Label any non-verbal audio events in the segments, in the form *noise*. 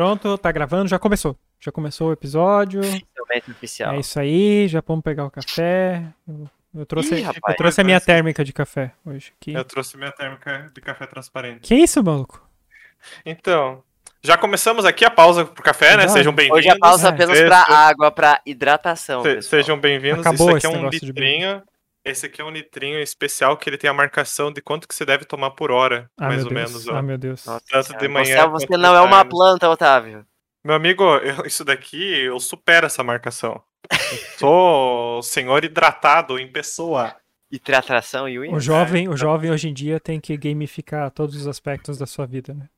Pronto, tá gravando, já começou. Já começou o episódio. Oficial. É isso aí, já vamos pegar o café. Eu, eu trouxe, Ih, eu rapaz, trouxe a minha que- térmica de café hoje. aqui. Eu trouxe minha térmica de café transparente. Que isso, maluco? Então, já começamos aqui a pausa pro café, né? Já. Sejam bem-vindos. Hoje a pausa É. apenas Se- pra água, pra hidratação. se-. Sejam bem-vindos. Acabou Esse aqui é um negócio de litrinho. Esse aqui é um litrinho especial que ele tem a marcação de quanto que você deve tomar por hora, Ah, mais ou Deus. menos. Ah, Ó. meu Deus. Nossa Tanto de manhã Você, você não é uma tarde. planta, Otávio. Meu amigo, eu- isso daqui eu supero essa marcação. Eu sou senhor hidratado em pessoa. E tratração e unha. O jovem, o jovem hoje em dia tem que gamificar todos os aspectos da sua vida, né?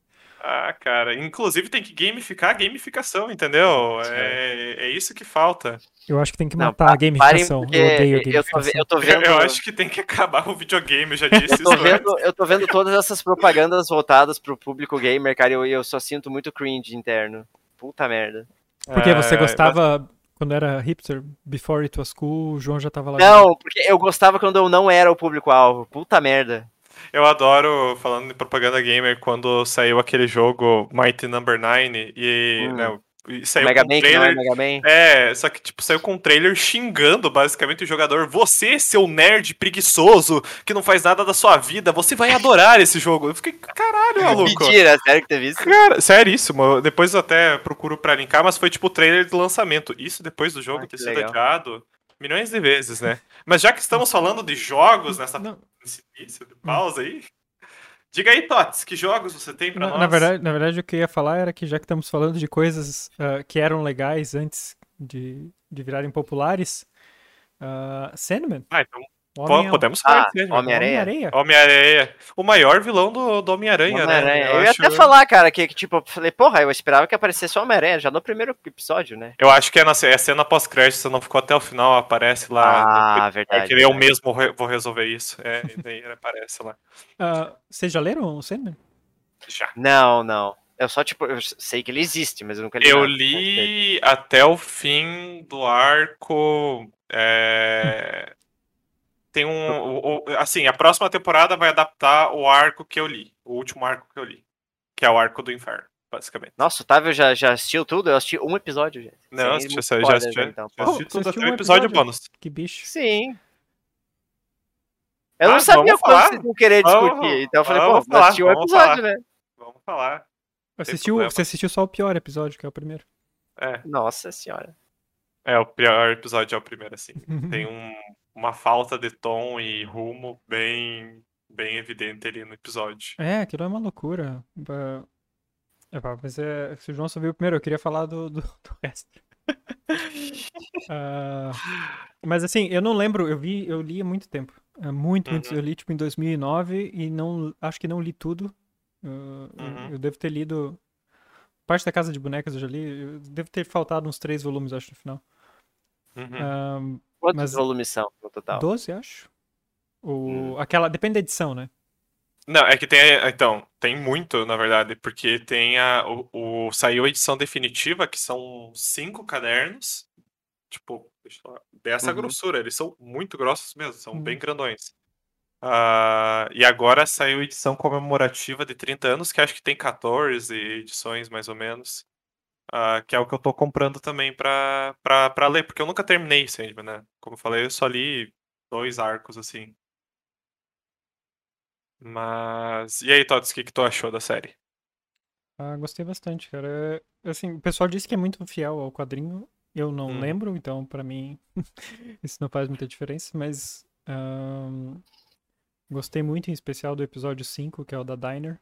Ah, cara, inclusive tem que gamificar a gamificação, entendeu? É, é isso que falta. Eu acho que tem que Não, matar pa- a gamificação. Eu odeio a eu tô, ve- gamificação. eu tô vendo. *laughs* eu acho que tem que acabar o videogame, eu já *laughs* disse Eu isso. tô, antes. vendo, eu tô vendo todas essas propagandas voltadas pro público gamer, cara, e eu, eu só sinto muito cringe interno. Puta merda. Porque você É, gostava quando era hipster, before it was cool, o João já tava lá. Não, porque eu gostava quando eu não era o público-alvo. Puta merda. Eu adoro, falando de propaganda gamer, quando saiu aquele jogo Mighty Number 9 e, Hum. né, saiu Mega com Man, um é trailer. Mega Man. É, só que tipo, saiu com um trailer xingando basicamente o jogador. Você, seu nerd preguiçoso, que não faz nada da sua vida, você vai adorar esse jogo. Eu fiquei, caralho, maluco. Mentira, sério que teve isso? Cara, seríssimo. Depois eu até procuro pra linkar, mas foi tipo o trailer de lançamento. Isso depois do jogo Ah, ter sido adiado milhões de vezes, né? Mas já que estamos falando de jogos nessa Não, nesse início de pausa aí, diga aí, Tots, que jogos você tem pra na, nós? na verdade, na verdade, o que eu ia falar era que já que estamos falando de coisas ah, que eram legais antes de, de virarem populares, ah, Sandman. Ah, então Homem- podemos falar Ah. Homem-Areia. Homem-Aranha. O maior vilão do, do Homem-Aranha, Homem-Aranha. né? Eu, ia acho, até falar, cara, que, que, tipo, eu falei, porra, eu esperava que aparecesse o Homem-Aranha já no primeiro episódio, né? eu acho que é, na, é cena pós-crédito, você não ficou até o final, aparece lá. Ah, verdade. É que ele eu verdade. mesmo vou resolver isso. É, e daí ele aparece lá. *laughs* Ah, vocês já leram o Sandman? Já. Não, não. Eu só, tipo, eu sei que ele existe, mas eu nunca li Eu nada. li até o fim do arco. é, Tem um. o- o- assim, a próxima temporada vai adaptar o arco que eu li. O último arco que eu li. Que é o arco do inferno, basicamente. Nossa, o Otávio já, já assistiu tudo? Eu assisti um episódio, gente. Não, Sem já, já, spoilers, assisti, então, já assisti tudo até o um episódio episódio? bônus. Que bicho. Sim. Eu Ah, não sabia vamos quando falar. vocês iam querer Vamos- discutir. Então eu falei, pô, vamos vou falar, um vamos episódio, né? Vamos falar. Assistiu, você assistiu só o pior episódio, que é o primeiro. É, Nossa senhora. é o pior episódio é o primeiro, assim. *laughs* Tem um- uma falta de tom e rumo bem, bem evidente ali no episódio. É, aquilo é uma loucura. É, mas é, se o João só viu o primeiro, eu queria falar do, do, do resto. *laughs* Ah, mas assim, eu não lembro, eu vi, eu li há muito tempo. É muito, muito. Uhum. Eu li tipo em 2009 e não, acho que não li tudo. Eu, eu- Uhum. eu devo ter lido parte da Casa de Bonecas, eu já li. Eu devo ter faltado uns três volumes, acho, no final. Uhum. Ah, Quantos Mas- volumes são no total? 12, acho. O, Hum. aquela, depende da edição, né? Não, é que tem. Então, tem muito, na verdade, porque tem a. O, o- saiu a edição definitiva, que são cinco cadernos. Tipo, deixa eu falar, dessa Uhum. grossura. Eles são muito grossos mesmo, são Uhum. bem grandões. Ah, e agora saiu a edição comemorativa de 30 anos, que acho que tem 14 edições, mais ou menos. Ah, que é o que eu tô comprando também pra, pra, pra ler, porque eu nunca terminei Sandman, né? Como eu falei, eu só li dois arcos, assim. Mas. E aí, Tots, o que, que tu achou da série? Ah, gostei bastante, cara. É, Assim, o pessoal disse que é muito fiel ao quadrinho. Eu não Uhum. lembro, então pra mim *laughs* isso não faz muita diferença, mas ahn, gostei muito em especial do episódio 5, que é o da Diner.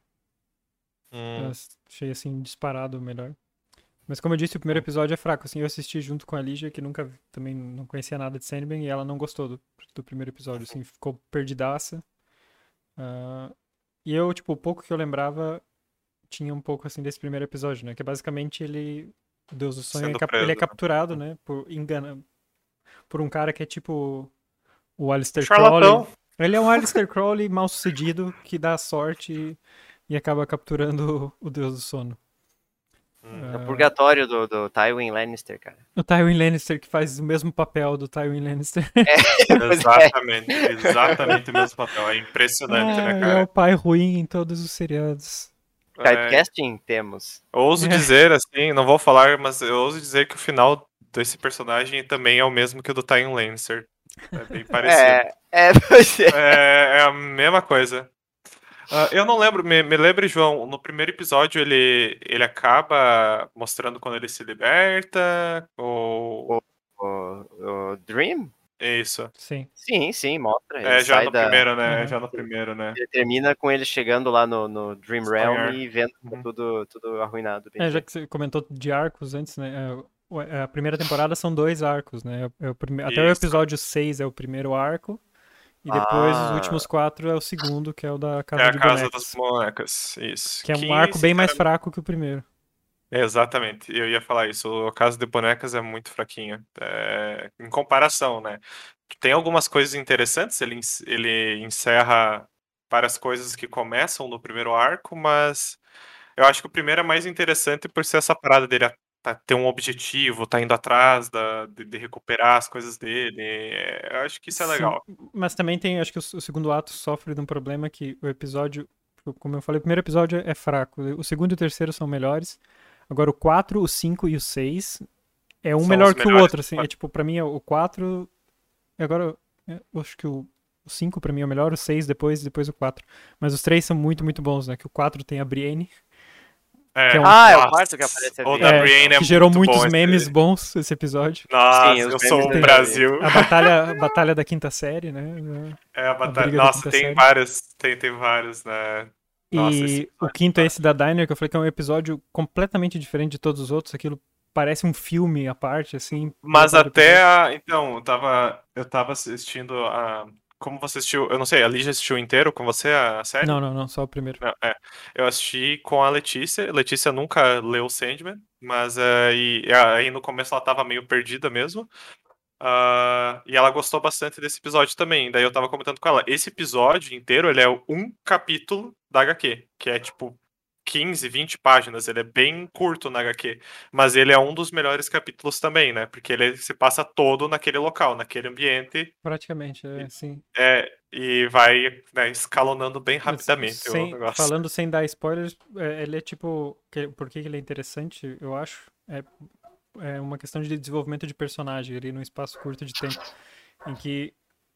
Hum, achei assim disparado o melhor. Mas como eu disse, o primeiro episódio é fraco, assim, eu assisti junto com a Lígia, que nunca também não conhecia nada de Sandman, e ela não gostou do, do primeiro episódio, assim, ficou perdidaça. Ah, e eu, tipo, o pouco que eu lembrava tinha um pouco assim desse primeiro episódio, né? Que é basicamente ele, o Deus do Sonho, é preso, ele é né? capturado, né? Por engana, por um cara que é tipo o Alistair Crowley. Charlatão. Ele é um Alistair Crowley mal sucedido que dá sorte e, e acaba capturando o Deus do Sono. É o purgatório do, do Tywin Lannister, cara. O Tywin Lannister que faz o mesmo papel do Tywin Lannister. *laughs* Pois é. Exatamente, exatamente o mesmo papel. É impressionante, Ah, né, ele é cara? o pai ruim em todos os seriados. É, Typecasting? Temos. ouso dizer, assim, não vou falar, mas eu ouso dizer que o final desse personagem também é o mesmo que o do Time Lancer. É bem parecido. É, é, é. É, é a mesma coisa. Ah, eu não lembro, me, me lembre, João, no primeiro episódio ele, ele acaba mostrando quando ele se liberta, ou... O, o Dream? Isso. Sim. Sim, sim, mostra. É, já no da- primeiro, né? Uhum. Já no primeiro, né? Ele termina com ele chegando lá no, no Dream. Realm e vendo Uhum. tudo, tudo arruinado. bem É, já que você comentou de arcos antes, né? é, o- é, A primeira temporada são dois arcos, né? É o Até o Isso. episódio 6 é o primeiro arco. E depois os Ah. últimos quatro é o segundo, que é o da É Casa a de Casa Bonecas. das Bonecas, isso. Que é um arco bem mais fraco que o primeiro. Exatamente, eu ia falar isso. O Casa de Bonecas é muito fraquinho. é, em comparação, né? Tem algumas coisas interessantes, ele, ele encerra várias coisas que começam no primeiro arco, mas eu acho que o primeiro é mais interessante por ser essa parada dele tá- ter um objetivo, tá indo atrás da, de, de recuperar as coisas dele. é, eu acho que isso é Sim, legal. Mas também tem, acho que o, o segundo ato sofre de um problema que o episódio, como eu falei, o primeiro episódio é fraco. O segundo e o terceiro são melhores. Agora o 4, o 5 e o 6 é um São melhor que o outro, assim. É tipo, pra mim é o 4. Agora, é, eu acho que o 5 pra mim é o melhor, o 6 depois, depois o 4. Mas os três são muito, muito bons, né? Que o 4 tem a Brienne, É, que é um- Ah, é o quarto que aparece a O da é, Brienne é que gerou muito muitos bom esse- memes bons esse episódio. Nossa, Sim, eu sou o Brasil. A batalha, a *laughs* batalha da quinta série, né? É a batalha. da Nossa, tem série. vários, tem, tem vários, né? Nossa, E esse o quinto é tá- esse da Diner, que eu falei que é um episódio completamente diferente de todos os outros. Aquilo parece um filme à parte, assim. Mas até a. Então, eu tava. Eu tava assistindo a. Como você assistiu? Eu não sei, a Lígia assistiu inteiro com você a série? Não, não, não, só o primeiro. Não, é. Eu assisti com a Letícia. Letícia nunca leu Sandman, mas aí, aí no começo ela tava meio perdida mesmo. Ah, e ela gostou bastante desse episódio também. Daí eu tava comentando com ela. Esse episódio inteiro, ele é um capítulo da HQ, que é tipo 15, 20 páginas. Ele é bem curto na HQ. Mas ele é um dos melhores capítulos também, né? Porque ele se passa todo naquele local, naquele ambiente. Praticamente, é assim. É, e vai né, escalonando bem rapidamente Sem- o negócio. falando sem dar spoilers, é, ele é tipo. por que que ele é interessante, eu acho? É, é uma questão de desenvolvimento de personagem ali num espaço curto de tempo. Em que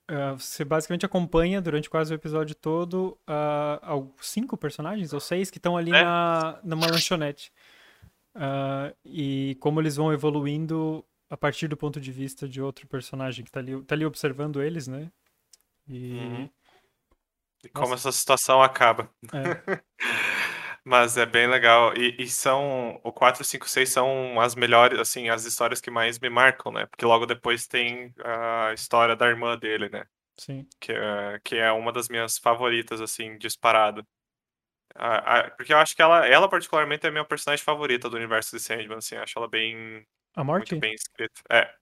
ah, você basicamente acompanha durante quase o episódio todo al- cinco personagens ou seis que estão ali É. na, numa lanchonete. Ah, e como eles vão evoluindo a partir do ponto de vista de outro personagem que tá ali, tá ali observando eles, né? E. Uhum. E como Nossa. essa situação acaba. É. *laughs* Mas é bem legal. E, e são. O 4, 5, 6 são as melhores, assim, as histórias que mais me marcam, né? Porque logo depois tem a história da irmã dele, né? Sim. Que é, que é uma das minhas favoritas, assim, disparado. Porque eu acho que ela, ela, particularmente, é a minha personagem favorita do universo de Sandman, assim. Acho ela bem, A morte? muito bem escrita. É.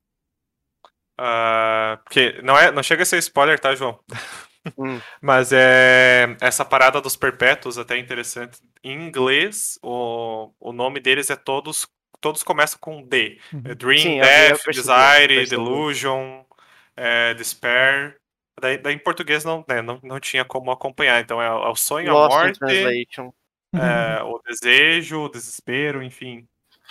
Ah, porque não, é, não chega a ser spoiler, tá, João? *laughs* Hum. *laughs* Mas é essa parada dos perpétuos até é interessante. Em inglês, o, o nome deles é todos. Todos começam com D. Uhum. É Dream, Sim, eu Death, percebi, Desire. Delusion, é, Despair. Daí, daí em português não, né, não, não tinha como acompanhar. Então é, é o sonho, a Lost in morte, Translation. é, o desejo, o desespero, enfim.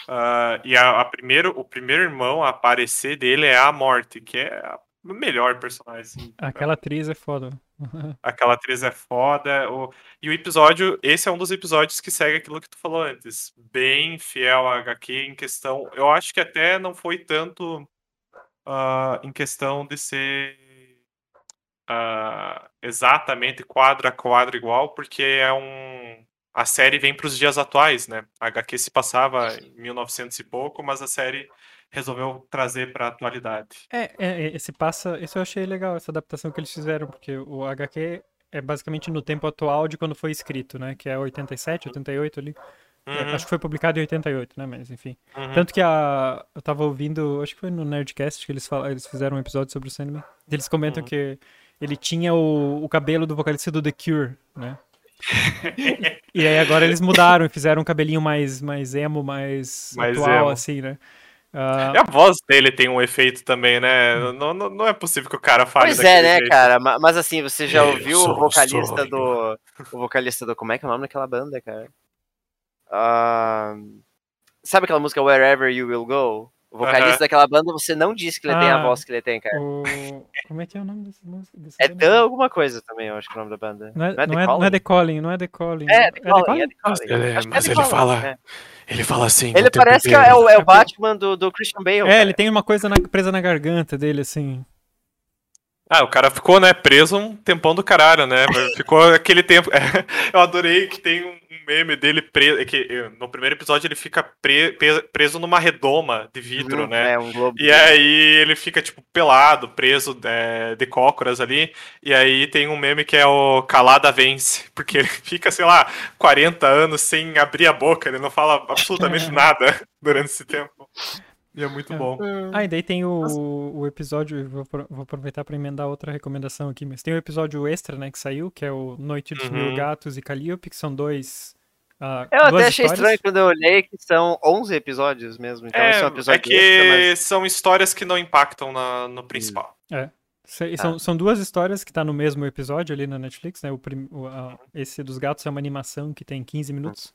Ah, e a, a primeiro, o primeiro irmão a aparecer dele é a morte, que é a melhor personagem. assim. Aquela atriz é foda. *laughs* Aquela atriz é foda. O... E o episódio, esse é um dos episódios que segue aquilo que tu falou antes. Bem fiel à HQ em questão. Eu acho que até não foi tanto ah, em questão de ser ah, exatamente quadro a quadro igual, porque é um. A série vem para os dias atuais, né? A HQ se passava em 1900 e pouco, mas a série resolveu trazer para a atualidade. É, é, é, esse passa. Isso eu achei legal, essa adaptação que eles fizeram, porque o HQ é basicamente no tempo atual de quando foi escrito, né? Que é 87, 88 ali. É, Uhum, Acho que foi publicado em 88, né? Mas enfim. uhum. Tanto que a. Eu tava ouvindo, acho que foi no Nerdcast que eles, eles fizeram um episódio sobre o Sandman. Eles comentam Uhum. que ele tinha o, o cabelo do vocalista do The Cure, né? *laughs* E aí agora eles mudaram e fizeram um cabelinho mais, mais emo, mais, Mais atual, emo. assim, né? Ah, E a voz dele tem um efeito também, né? Não, não, não é possível que o cara fale Pois é, né, jeito. cara? Ma- Mas assim, você já Eu ouviu o vocalista do. O vocalista do. Como é que é o nome daquela banda, cara? ah, sabe aquela música Wherever You Will Go? O vocalista Aham. daquela banda, você não disse que ele tem a Ah, voz que ele tem, cara. O... Como é que é o nome dessa música? É? Dan alguma coisa também, eu acho que é o nome da banda. Não é, The não, é, não é The Calling, não é The Calling. É, The The Calling, é The Calling. Ele- Acho que mas The ele Calling, fala- é. Ele fala assim. Ele parece que é o, é o Batman do, do Christian Bale. É, cara. ele tem uma coisa na- presa na garganta dele, assim. Ah, o cara ficou, né, preso um tempão do caralho, né? Ficou aquele tempo. *laughs* Eu adorei que tem um meme dele preso. Que eh, no primeiro episódio ele fica pre- preso numa redoma de vidro, Uhum, né? É, um globo. E aí ele fica, tipo, pelado, preso é, de cócoras ali. E aí tem um meme que é o Calada Vence. *laughs* Porque ele fica, sei lá, 40 anos sem abrir a boca. Ele não fala absolutamente *laughs* nada durante esse tempo. E é muito É. bom. Ah, e daí tem o, o episódio, vou, apro- vou aproveitar pra emendar outra recomendação aqui, mas tem o episódio extra, né, que saiu, que é o Noite dos Mil Uhum. Gatos e Calliope, que são dois... ah, Eu até achei histórias. estranho quando eu olhei que são 11 episódios mesmo. Então É, esse é um é que extra, mas- são histórias que não impactam na- no principal. Se- Tá. São, são duas histórias que tá no mesmo episódio ali na Netflix, né? O, prim- o- a- esse dos gatos é uma animação que tem 15 minutos.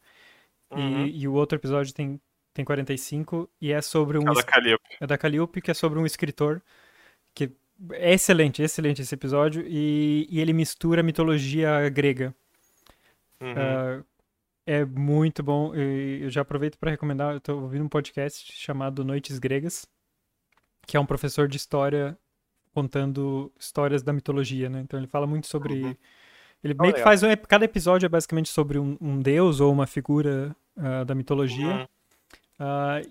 Uhum. E, e o outro episódio tem, tem 45 e é sobre um Cada es- Calliope. é da Calliope, que é sobre um escritor que é excelente, excelente esse episódio e, e ele mistura mitologia grega. Uhum. Ah, é muito bom. e Eu já aproveito para recomendar. Eu tô ouvindo um podcast chamado Noites Gregas, que é um professor de história contando histórias da mitologia, né? Então ele fala muito sobre. Uhum. Ele Oh, meio que faz. um Cada episódio é basicamente sobre um, um deus ou uma figura ah, da mitologia. Uhum.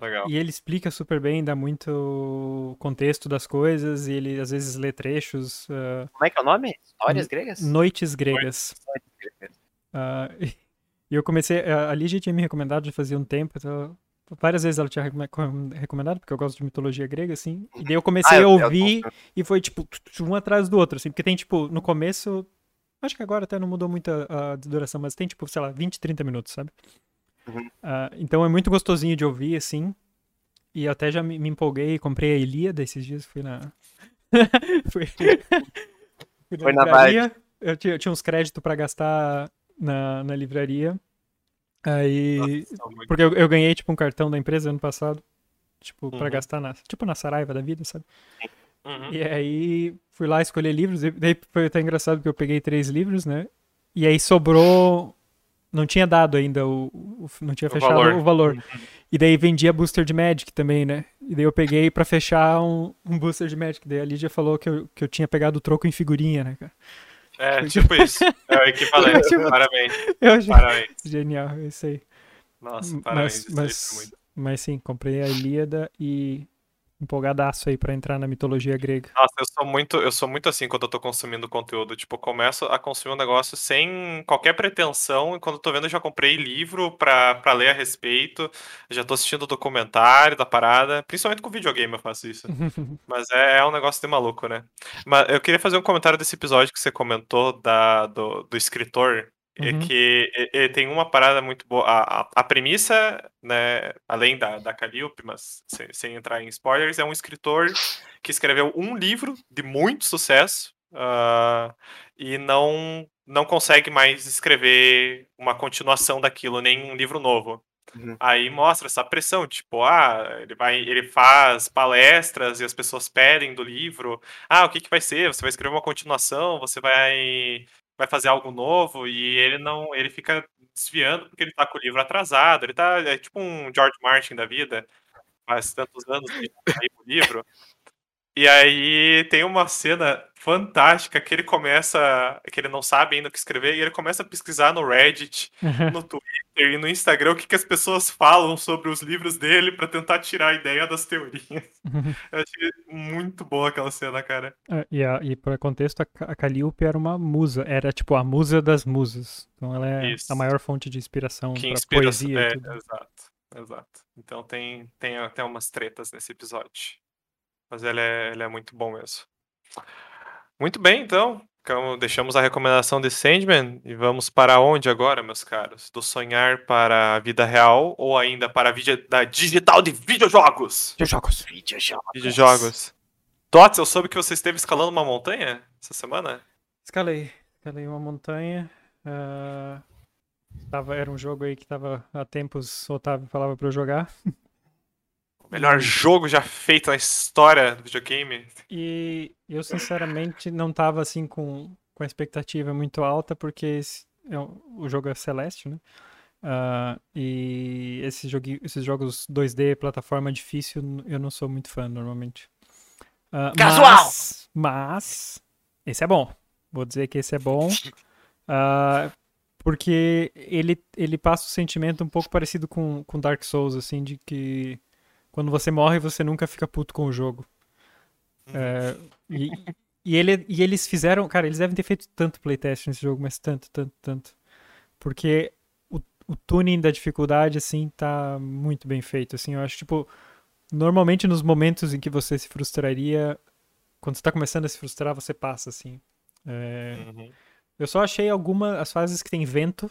Legal. e ele explica super bem, dá muito contexto das coisas, e ele às vezes lê trechos. ah, Como é que é o nome? Histórias gregas? Noites Gregas. gregas. Ah, *laughs* e eu comecei. A a Lígia tinha me recomendado já fazia um tempo. então, várias vezes ela tinha recome- com- recomendado, porque eu gosto de mitologia grega, assim. E daí eu comecei Ah, a eu- eu- ouvir e foi, tipo, um atrás do outro, assim. Porque tem, tipo, no começo. Acho que agora até não mudou muito a, a duração, mas tem, tipo, sei lá, 20, 30 minutos, sabe? Uhum. Ah, então é muito gostosinho de ouvir, assim. E até já me, me empolguei, comprei a Ilíada esses dias, fui na. *laughs* fui... fui Foi na livraria. Eu tinha, eu tinha uns créditos pra gastar na, na livraria. Aí. Nossa, Porque eu, eu ganhei, tipo, um cartão da empresa ano passado. Tipo, pra Uhum. gastar na. Tipo, na Saraiva da vida, sabe? Uhum. E aí fui lá escolher livros. E daí foi até engraçado porque eu peguei três livros, né? E aí sobrou. Não tinha dado ainda o. o- não tinha O fechado valor. o valor. E daí vendia booster de Magic também, né? E daí eu peguei pra fechar um, um booster de Magic. Daí a Lídia falou que eu, que eu tinha pegado o troco em figurinha, né, cara? É, tipo isso. É o equivalente. *laughs* Tipo- Parabéns. Eu Parabéns. genial, isso aí. Nossa, mas, parabéns. mas, muito. mas sim, comprei a Ilíada e empolgadaço aí pra entrar na mitologia grega. Nossa, eu sou muito, eu sou muito assim quando eu tô consumindo conteúdo. Tipo, eu começo a consumir um negócio sem qualquer pretensão. E quando eu tô vendo, eu já comprei livro pra, pra ler a respeito. Já tô assistindo documentário da parada. Principalmente com videogame eu faço isso. *laughs* Mas é, é um negócio de maluco, né? Mas eu queria fazer um comentário desse episódio que você comentou da, do, do escritor. É Uhum. que e- e tem uma parada muito boa. A, a, a premissa, né, além da, da Calliope, mas sem, sem entrar em spoilers, é um escritor que escreveu um livro de muito sucesso ah, e não, não consegue mais escrever uma continuação daquilo, nem um livro novo. Uhum. Aí mostra essa pressão, tipo, ah, ele vai, ele faz palestras e as pessoas pedem do livro, ah, o que que vai ser? Você vai escrever uma continuação, você vai vai fazer algo novo e ele não, ele fica desviando porque ele tá com o livro atrasado, ele tá, é tipo um George Martin da vida, faz tantos anos que saiu o livro. E aí tem uma cena fantástica que ele começa, que ele não sabe ainda o que escrever, e ele começa a pesquisar no Reddit, no Twitter e no Instagram o que, que as pessoas falam sobre os livros dele pra tentar tirar a ideia das teorias. Eu achei muito boa aquela cena, cara. Ah, e, a, e para contexto, a, Ca- a Calliope era uma musa, era tipo a musa das musas. Então ela é Isso. a maior fonte de inspiração para poesia É, exato, exato. Então tem, tem até umas tretas nesse episódio. Mas ele é, ele é muito bom mesmo. Muito bem, então. Então, deixamos a recomendação de Sandman e vamos para onde agora, meus caros? Do sonhar para a vida real ou ainda para a vida da digital de videojogos? Jogos. Videojogos. Videojogos. Tots, eu soube que você esteve escalando uma montanha essa semana? Escalei. Escalei uma montanha. tava, era um jogo aí que tava há tempos o Otávio falava pra eu jogar. *laughs* Melhor jogo já feito na história do videogame. E eu, sinceramente, não tava assim com, com a expectativa muito alta, porque esse, é um- o jogo é Celeste, né? Ah, e esse jogue, esses jogos 2D, plataforma difícil, eu não sou muito fã normalmente. Ah, Casual! Mas, mas, esse é bom. Vou dizer que esse é bom. *laughs* Ah, porque ele, ele passa o sentimento um pouco parecido com, com Dark Souls, assim, de que quando você morre, você nunca fica puto com o jogo. É, e, e, ele, e eles fizeram. Cara, eles devem ter feito tanto playtest nesse jogo, mas tanto, tanto, tanto. Porque o, o tuning da dificuldade, assim, tá muito bem feito. Assim, eu acho, tipo. Normalmente nos momentos em que você se frustraria. Quando você tá começando a se frustrar, você passa, assim. É, Uhum. eu só achei algumas. As fases que tem vento.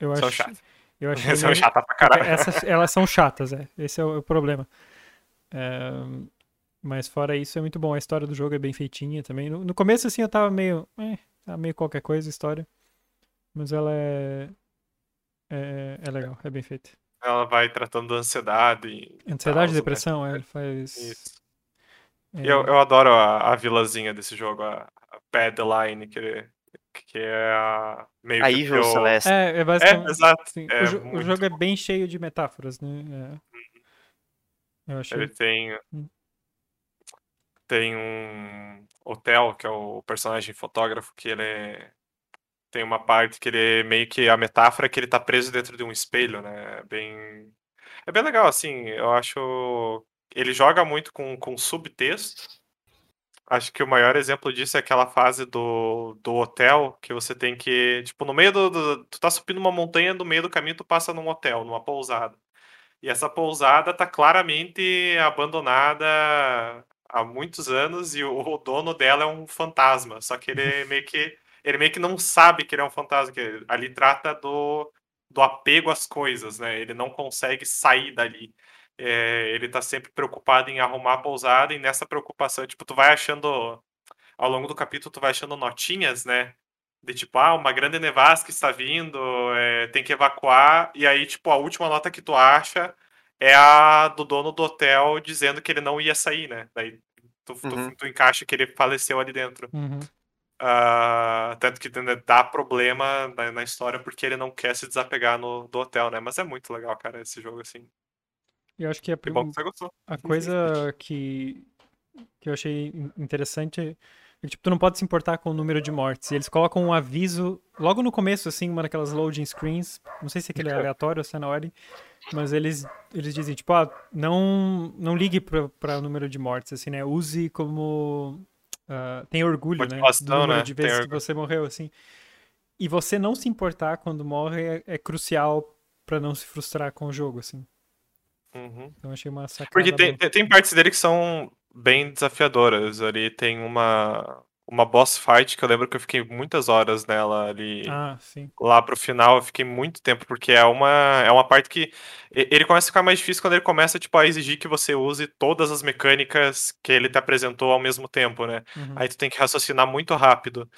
Eu São acho. chatas. Eu achei São meio- chata pra caralho. essas, elas são chatas, é. Esse é o, o problema. É, mas fora isso, é muito bom. A história do jogo é bem feitinha também. No, no começo, assim, eu tava meio. Eh, tava meio qualquer coisa a história. Mas ela é. É, é legal, é bem feita. Ela vai tratando da ansiedade. Ansiedade e depressão, é, né? ele faz. Isso. é, eu, eu adoro a, a vilazinha desse jogo, a, a Padeline, que, que é a meio A que o Evil teu- Celeste. é, é É, basicamente. exato. assim, é o, jo- o jogo é bom. bem cheio de metáforas, né? É. Eu achei. Ele tem. Hum. Tem um hotel, que é o personagem fotógrafo, que ele é- tem uma parte que ele é meio que a metáfora é que ele tá preso dentro de um espelho, né? É bem. É bem legal, assim. Eu acho. Ele joga muito com, com subtexto. Acho que o maior exemplo disso é aquela fase do, do hotel, que você tem que. Tipo, no meio do, do- Tu tá subindo uma montanha, no meio do caminho tu passa num hotel, numa pousada. E essa pousada tá claramente abandonada há muitos anos e o, o dono dela é um fantasma. Só que ele meio que. Ele meio que não sabe que ele é um fantasma, que ali trata do, do apego às coisas, né? Ele não consegue sair dali. É, ele tá sempre preocupado em arrumar a pousada e nessa preocupação, tipo, tu vai achando ao longo do capítulo tu vai achando notinhas, né? De tipo, ah, uma grande nevasca está vindo, é, tem que evacuar, e aí, tipo, a última nota que tu acha é a do dono do hotel dizendo que ele não ia sair, né? Daí tu, tu- Uhum. tu encaixa que ele faleceu ali dentro. Uhum. Ah, tanto que né, dá problema na, na história porque ele não quer se desapegar no, do hotel, né? Mas é muito legal, cara, esse jogo, assim. Eu acho que a, Que bom que você gostou. A coisa que, que eu achei in- interessante é que, tipo, tu não pode se importar com o número de mortes. E eles colocam um aviso logo no começo, assim, uma daquelas loading screens. Não sei se aquele é aleatório ou se é na ordem. Mas eles, eles dizem, tipo, ah, não, não ligue pra, pra número de mortes, assim, né? Use como... ah, tem orgulho, né? Do número né? de Tem vezes que você morreu, assim. E você não se importar quando morre é, é crucial pra não se frustrar com o jogo, assim. Uhum. Então achei uma sacada Porque tem, boa. tem, partes dele que são bem desafiadoradoras. Ali tem uma, uma boss fight que eu lembro que eu fiquei muitas horas nela ali. Ah, sim. Lá pro final eu fiquei muito tempo, porque é uma, é uma parte que. Ele começa a ficar mais difícil quando ele começa, tipo, a exigir que você use todas as mecânicas que ele te apresentou ao mesmo tempo, né? Uhum. Aí tu tem que raciocinar muito rápido.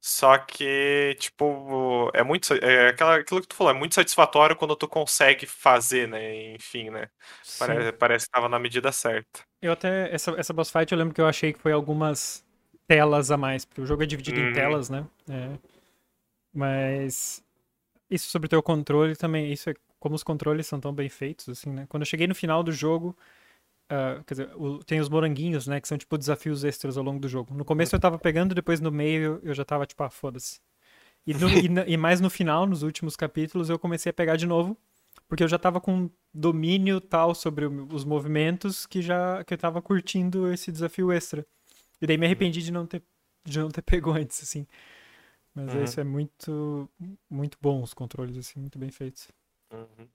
Só que, tipo, é muito. É aquela, aquilo que tu falou, é muito satisfatório quando tu consegue fazer, né? Enfim, né? Sim. Parece, parece que tava na medida certa. Eu até. Essa, essa boss fight eu lembro que eu achei que foi algumas telas a mais, porque o jogo é dividido em Uhum. telas, né? É. Mas. Isso sobre o teu controle também. Isso é como os controles são tão bem feitos, assim, né? Quando eu cheguei no final do jogo. ah, quer dizer, o- tem os moranguinhos, né? Que são tipo desafios extras ao longo do jogo. No começo eu tava pegando, depois no meio eu já tava tipo, ah, foda-se. E, e e mais no final, nos últimos capítulos, eu comecei a pegar de novo. Porque eu já tava com domínio tal sobre o- os movimentos que já que eu tava curtindo esse desafio extra. E daí me arrependi de não ter de não ter *laughs* pego antes, assim. Mas Uhum. isso é muito muito bom os controles assim, muito bem feitos. Uhum.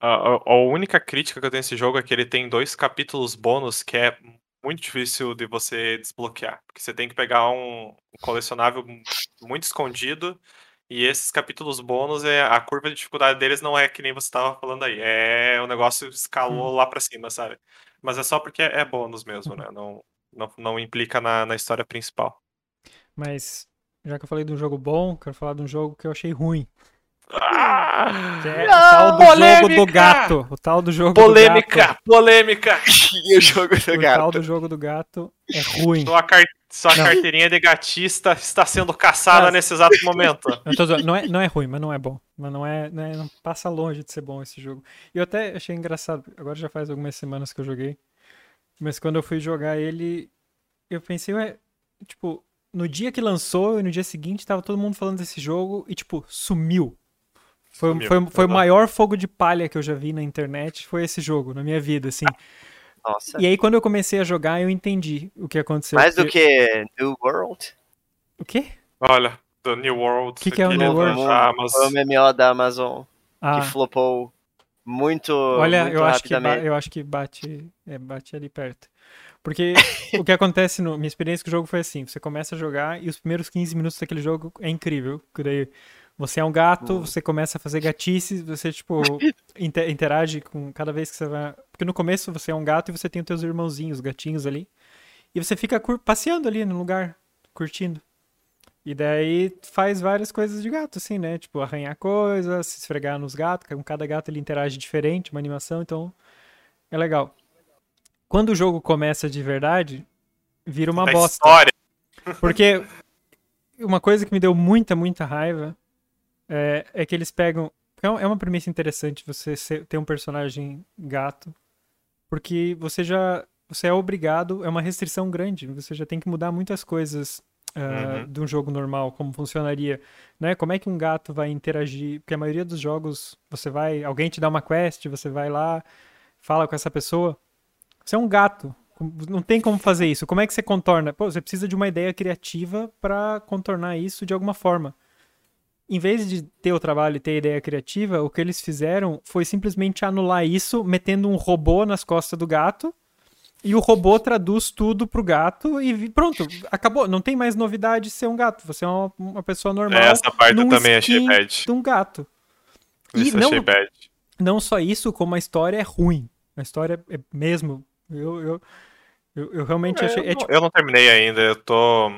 A, a- a única crítica que eu tenho nesse jogo é que ele tem dois capítulos bônus que é muito difícil de você desbloquear. Porque você tem que pegar um, colecionável mu- muito escondido. E esses capítulos bônus, é, a curva de dificuldade deles não é que nem você estava falando aí. É o negócio escalou lá pra cima, sabe? Mas é só porque é, é bônus mesmo, né? Não, não, não implica na, na história principal. Mas já que eu falei de um jogo bom, quero falar de um jogo que eu achei ruim. Ah! Que é Não, o tal do jogo polêmica! do gato. O tal do jogo do Polêmica, gato. polêmica. *laughs* E o jogo do O tal gato. do jogo do gato é ruim. Sua, car... Sua carteirinha de gatista está sendo caçada Mas- nesse exato momento. *laughs* Zoando. não, é, não é ruim, mas não é bom. Mas não é, não é- não passa longe de ser bom esse jogo. E eu até achei engraçado. Agora já faz algumas semanas que eu joguei. Mas quando eu fui jogar ele, eu pensei, ué, tipo, no dia que lançou e no dia seguinte tava todo mundo falando desse jogo e, tipo, sumiu. Foi, Sumiu, foi, foi o maior fogo de palha que eu já vi na internet, foi esse jogo, na minha vida, assim. Nossa. E aí, quando eu comecei a jogar, eu entendi o que aconteceu. Mais do que New World. O quê? Olha, do New World. Que que é o New da World? Amazon. Foi o MMO da Amazon Ah, que flopou muito, olha, muito eu acho, que eu acho que bate, é, bate ali perto. Porque *laughs* o que acontece, no, minha experiência com o jogo foi assim, você começa a jogar e os primeiros 15 minutos daquele jogo é incrível. porque daí você é um gato, Hum. você começa a fazer gatices, você, tipo, *laughs* inte- interage com cada vez que você vai... Porque no começo você é um gato e você tem os teus irmãozinhos, gatinhos ali. E você fica passeando ali no lugar, curtindo. E daí faz várias coisas de gato, assim, né? Tipo, arranhar coisas, se esfregar nos gatos. Com cada gato ele interage diferente, uma animação, então é legal. Quando o jogo começa de verdade, vira uma Da bosta. história. *laughs* Porque uma coisa que me deu muita, muita raiva é, é que eles pegam. É uma- é uma premissa interessante você ser- ter um personagem gato, porque você já. Você é obrigado, é uma restrição grande, você já tem que mudar muitas coisas ah, Uhum. de um jogo normal, como funcionaria. Né? Como é que um gato vai interagir? Porque a maioria dos jogos, você vai. Alguém te dá uma quest, você vai lá, fala com essa pessoa. Você é um gato. Não tem como fazer isso. Como é que você contorna? Pô, você precisa de uma ideia criativa para contornar isso de alguma forma. Em vez de ter o trabalho e ter a ideia criativa, o que eles fizeram foi simplesmente anular isso, metendo um robô nas costas do gato. E o robô traduz tudo pro gato e pronto, acabou. Não tem mais novidade de ser um gato. Você é uma, uma pessoa normal Essa parte eu também achei bad. de um gato. E Isso eu não, achei bad. não só isso, como a história é ruim. A história é mesmo. Eu, eu, eu, eu realmente achei. eu, É, não, tipo, eu não terminei ainda, eu tô.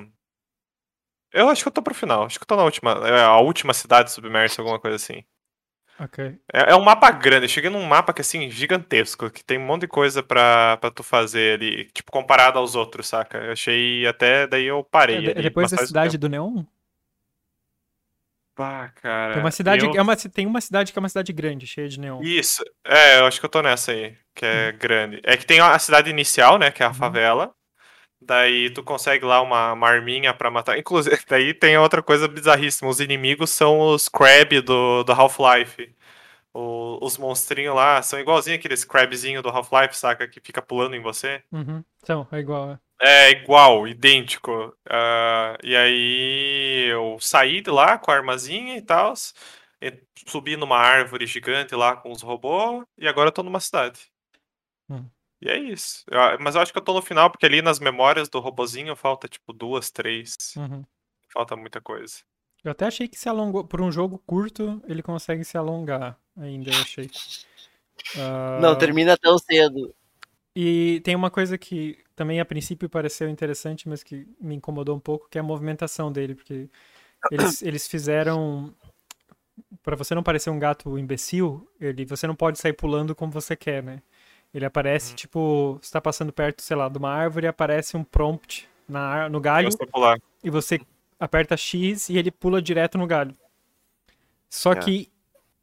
Eu acho que eu tô pro final. Acho que eu tô na última. É a última cidade submersa, alguma coisa assim. É, é um mapa grande. Eu cheguei num mapa que assim, gigantesco, que tem um monte de coisa pra, pra tu fazer ali, tipo, comparado aos outros, saca? Eu achei até. Daí eu parei. É, de- ali, depois da cidade do Neon? Pá, cara. Tem uma cidade, eu- é uma, tem uma cidade que é uma cidade grande, cheia de neon. Isso, é, eu acho que eu tô nessa aí, que é grande. É que tem a cidade inicial, né, que é a Uhum. favela. Daí tu consegue lá uma, uma arminha pra matar. Inclusive, *laughs* daí tem outra coisa bizarríssima. Os inimigos são os Crab do, do Half-Life. Os monstrinhos lá são igualzinho aqueles Crabzinho do Half-Life, saca? Que fica pulando em você. Uhum. Então, é igual. É. É igual, idêntico. Ah, e aí eu saí de lá com a armazinha e tal. Subi numa árvore gigante lá com os robôs. E agora eu tô numa cidade. Hum. E é isso. Eu- mas eu acho que eu tô no final, porque ali nas memórias do robozinho falta tipo duas, três. Uhum. Falta muita coisa. Eu até achei que se alongou. Por um jogo curto, ele consegue se alongar ainda, eu achei. Ah, Não termina tão cedo. E tem uma coisa que também a princípio pareceu interessante, mas que me incomodou um pouco, que é a movimentação dele, porque eles, *coughs* eles fizeram Pra você não parecer um gato imbecil, ele você não pode sair pulando como você quer, né? Ele aparece tipo, você tá passando perto, sei lá, de uma árvore e aparece um prompt na no galho pular. e você aperta X e ele pula direto no galho. Só É. que,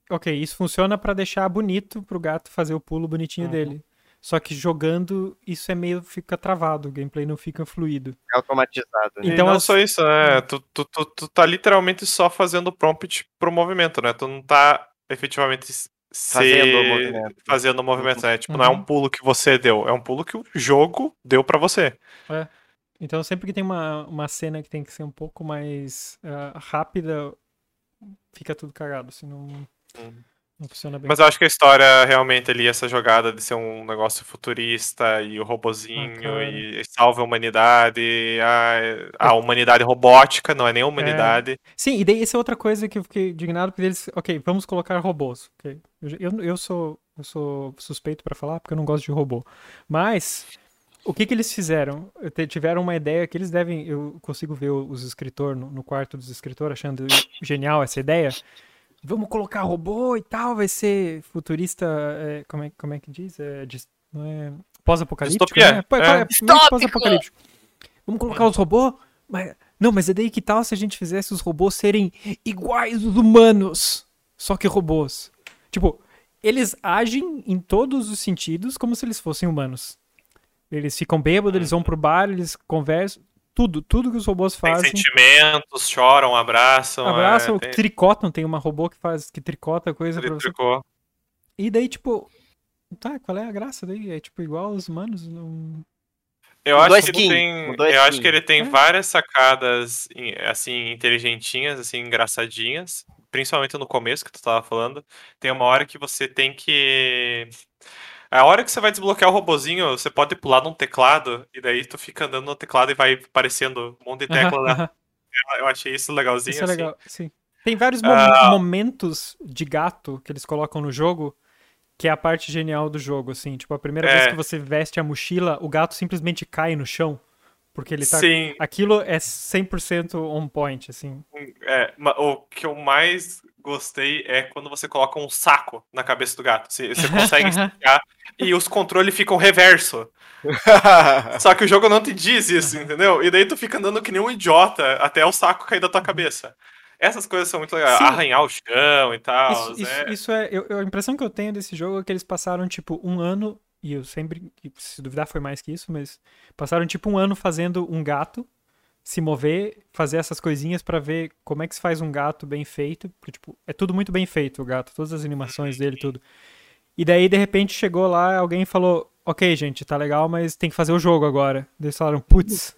ok, isso funciona pra deixar bonito pro gato fazer o pulo bonitinho Uhum. dele. Só que jogando, isso é meio fica travado, o gameplay não fica fluido. É automatizado. né? E Então não as- só isso, né? Tu, tu, tu, tu tá literalmente só fazendo prompt pro movimento, né? Tu não tá efetivamente Fazendo o movimento. fazendo o movimento, né? Tipo, não é Uhum. um pulo que você deu, é um pulo que o jogo deu pra você. Então sempre que tem uma, uma cena que tem que ser um pouco mais ah, rápida, fica tudo cagado, assim, não, não funciona bem. Mas eu acho que a história realmente ali, essa jogada de ser um negócio futurista e o robozinho Bacana. e salva a humanidade, a, a humanidade robótica, não é nem a humanidade. Sim, e daí essa é outra coisa que eu fiquei indignado, porque eles, ok, vamos colocar robôs. ok? Eu, eu, sou, eu sou suspeito pra falar, porque eu não gosto de robô. Mas, o que que eles fizeram? Tiveram uma ideia que eles devem, eu consigo ver os escritores no, no quarto dos escritores achando genial essa ideia. Vamos colocar robô e tal, vai ser futurista, é, como, é, como é que diz? É, é, pós-apocalíptico, né? É. é, Distópico! pós-apocalíptico. Vamos colocar os robôs, mas, não, mas é daí que tal se a gente fizesse os robôs serem iguais aos humanos, só que robôs. Tipo, eles agem em todos os sentidos como se eles fossem humanos. Eles ficam bêbados, eles vão pro bar, eles conversam, tudo, tudo que os robôs Tem fazem. sentimentos, choram, abraçam. Abraçam, é, tem tricotam, tem uma robô que faz que tricota coisa pra você. tricô. E daí, tipo, tá, qual é a graça daí? É tipo igual aos humanos, não... Eu acho a que skin, tem, eu acho que ele tem É. várias sacadas assim inteligentinhas, assim engraçadinhas, principalmente no começo que tu tava falando. Tem uma hora que você tem que a hora que você vai desbloquear o robozinho, você pode pular num teclado e daí tu fica andando no teclado e vai aparecendo um monte de tecla lá. Aham, Eu achei isso legalzinho Isso é assim. legal, sim. Tem vários Ah. momentos de gato que eles colocam no jogo que é a parte genial do jogo, assim. Tipo, a primeira É. vez que você veste a mochila, o gato simplesmente cai no chão. Porque ele tá... Sim, Aquilo é 100% on point, assim. é, ma- o que eu mais gostei é quando você coloca um saco na cabeça do gato. Você, você consegue *laughs* esticar e os controles ficam reverso. *laughs* Só que o jogo não te diz isso, entendeu? E daí tu fica andando que nem um idiota até o saco cair da tua cabeça. Essas coisas são muito legais. Sim. Arranhar o chão e tal. Isso, isso, né? isso é. eu- a impressão que eu tenho desse jogo é que eles passaram, tipo, um ano. E eu sempre. Se duvidar, foi mais que isso, mas. Passaram, tipo, um ano fazendo um gato se mover, fazer essas coisinhas pra ver como é que se faz um gato bem feito. Porque, tipo, é tudo muito bem feito, o gato, todas as animações dele, tudo. E daí, de repente, chegou lá, alguém falou: Ok, gente, tá legal, mas tem que fazer o jogo agora. Eles falaram: Putz,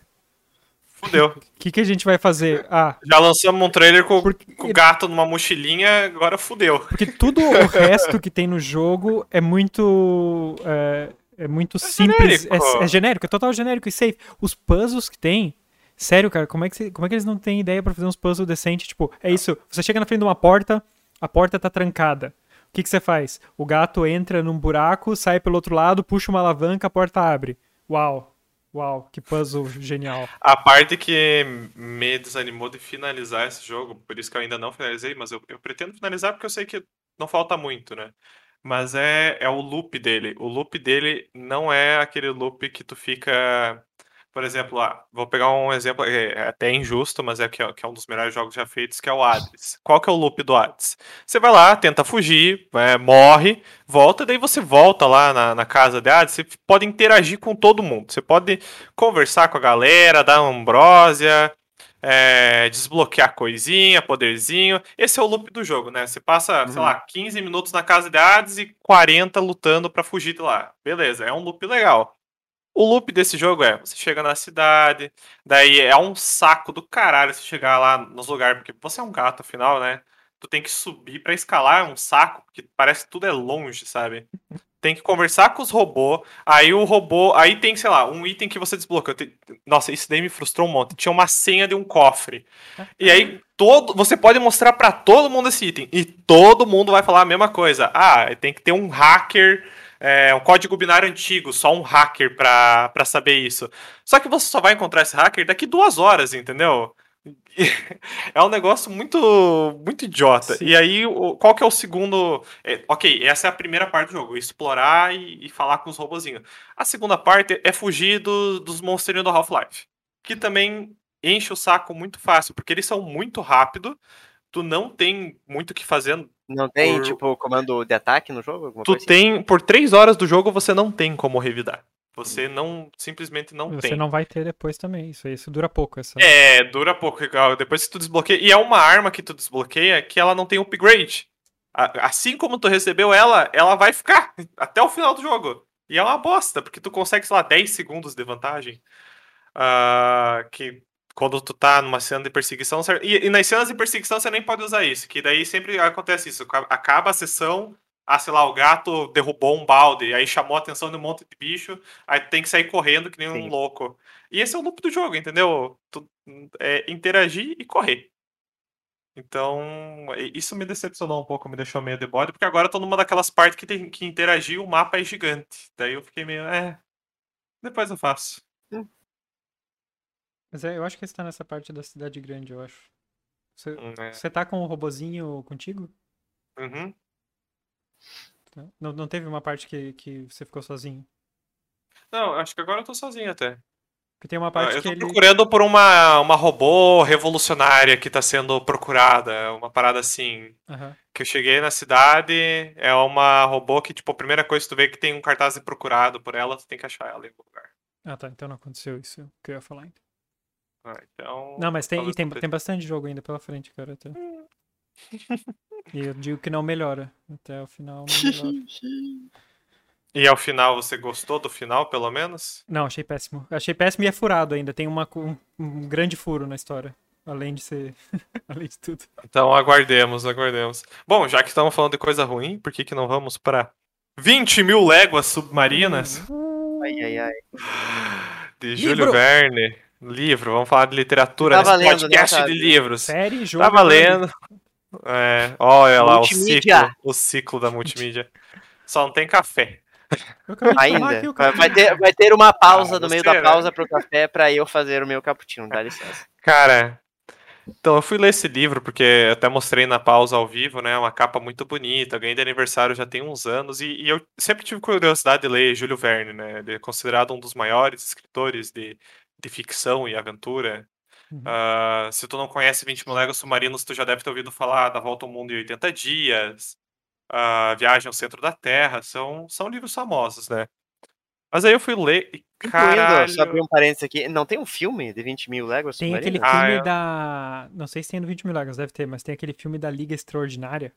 Fudeu. o que, que a gente vai fazer? *laughs* Ah, Já lançamos um trailer com, Porque- com o gato numa mochilinha, agora fudeu. Porque tudo o *laughs* resto que tem no jogo é muito. É, é muito simples. genérico. É, é genérico, é total genérico e safe. Os puzzles que tem. Sério, cara, como é que, você- como é que eles não têm ideia pra fazer uns puzzles decentes? Tipo, é isso. Você chega na frente de uma porta, a porta tá trancada. O que, que você faz? O gato entra num buraco, sai pelo outro lado, puxa uma alavanca, a porta abre. Uau. Uau, que puzzle *laughs* genial. A parte que me desanimou de finalizar esse jogo, por isso que eu ainda não finalizei, mas eu, eu pretendo finalizar porque eu sei que não falta muito, né? Mas é, é o loop dele. O loop dele não é aquele loop que tu fica. Por exemplo, ah, vou pegar um exemplo, é é até injusto, mas é que, é que é um dos melhores jogos já feitos, que é o Hades. Qual que é o loop do Hades? Você vai lá, tenta fugir, é, morre, volta, daí você volta lá na, na casa de Hades, você pode interagir com todo mundo. Você pode conversar com a galera, dar ambrósia, é, desbloquear coisinha, poderzinho. Esse é o loop do jogo, né? Você passa, sei Uhum. lá, 15 minutos na casa de Hades e 40 lutando pra fugir de lá. Beleza, é um loop legal. O loop desse jogo é, você chega na cidade, daí é um saco do caralho você chegar lá nos lugares, porque você é um gato, afinal, né? Tu tem que subir pra escalar, é um saco, porque parece que tudo é longe, sabe? Tem que conversar com os robôs, aí o robô, aí tem, sei lá, um item que você desbloqueou. Tem- Nossa, isso daí me frustrou um monte. Tinha uma senha de um cofre. E aí todo, você pode mostrar pra todo mundo esse item e todo mundo vai falar a mesma coisa. Ah, tem que ter um hacker, é, um código binário antigo, só um hacker pra, pra saber isso. Só que você só vai encontrar esse hacker daqui duas horas, entendeu? *laughs* É um negócio muito muito idiota. Sim. E aí, qual que é o segundo? é, ok, essa é a primeira parte do jogo, explorar e, e falar com os robozinhos. A segunda parte é fugir do- dos monstrinhos do Half-Life, que também enche o saco muito fácil, porque eles são muito rápido. Tu não tem muito o que fazer. Não tem, Por- tipo, comando de ataque no jogo? Tu coisa assim? tem por três horas do jogo você não tem como revidar. Você não simplesmente não Você tem. não vai ter depois também. Isso, isso dura pouco. Essa... É, dura pouco, legal. Depois que tu desbloqueia. E é uma arma que tu desbloqueia que ela não tem upgrade. Assim como tu recebeu ela, ela vai ficar *laughs* até o final do jogo. E é uma bosta, porque tu consegue, sei lá, 10 segundos de vantagem. Ah, que quando tu tá numa cena de perseguição. E, e nas cenas de perseguição você nem pode usar isso. Que daí sempre acontece isso. Ca- Acaba a sessão. Ah, sei lá, o gato derrubou um balde, aí chamou a atenção de um monte de bicho, aí tu tem que sair correndo que nem Sim. um louco. E esse é o loop do jogo, entendeu? Tu, é, interagir e correr. Então, isso me decepcionou um pouco, me deixou meio de bode, porque agora eu tô numa daquelas partes que tem que interagir e o mapa é gigante. Daí eu fiquei meio, é. Depois eu faço. Mas é, eu acho que você tá nessa parte da cidade grande, eu acho. Você, Hum, é. você tá com o robozinho contigo? Uhum. Não, não teve uma parte que, que você ficou sozinho? Não, acho que agora eu tô sozinho até. Porque tem uma Ah, parte eu que tô ele. procurando por uma, uma robô revolucionária que tá sendo procurada. Uma parada assim. Aham. Que eu cheguei na cidade, é uma robô que, tipo, a primeira coisa que tu vê é que tem um cartaz de procurado por ela, tu tem que achar ela em algum lugar. Ah, tá. Então não aconteceu isso que eu ia falar. Então. Ah, então. Não, mas tem, e tem, tem bastante jogo ainda pela frente, cara. Até. E eu digo que não melhora. Até o final. *laughs* E ao final, você gostou do final, pelo menos? Não, achei péssimo. Achei péssimo e é furado ainda. Tem uma, um, um grande furo na história. Além de ser. *laughs* além de tudo. Então aguardemos, aguardemos. Bom, já que estamos falando de coisa ruim, por que, que não vamos para 20 mil léguas submarinas? Ai, ai, ai. De! Júlio Verne. Livro, vamos falar de literatura Tá nesse valendo, né, podcast Otávio? de livros. Série, jogo. Tá valendo. É, olha lá, o ciclo, o ciclo da multimídia. Só não tem café. Ainda. café. vai ter, vai ter uma pausa Ah, no meio da né? pausa pro café pra eu fazer o meu cappuccino, dá licença. Cara, então eu fui ler esse livro porque eu até mostrei na pausa ao vivo, né? Uma capa muito bonita. Eu ganhei de aniversário já tem uns anos e, e eu sempre tive curiosidade de ler Júlio Verne, né? Ele é considerado um dos maiores escritores de, de ficção e aventura. Uhum. Ah, se tu não conhece 20 mil léguas submarinos, tu já deve ter ouvido falar da Volta ao Mundo em 80 Dias, a Viagem ao Centro da Terra. São, são livros famosos, né? Mas aí eu fui ler e, Incluindo, caralho... só abrir um parênteses aqui, não tem um filme de 20 mil léguas Tem aquele? Ah, filme é. da. Não sei se tem no 20 mil Lágrimas, deve ter, mas tem aquele filme da Liga Extraordinária.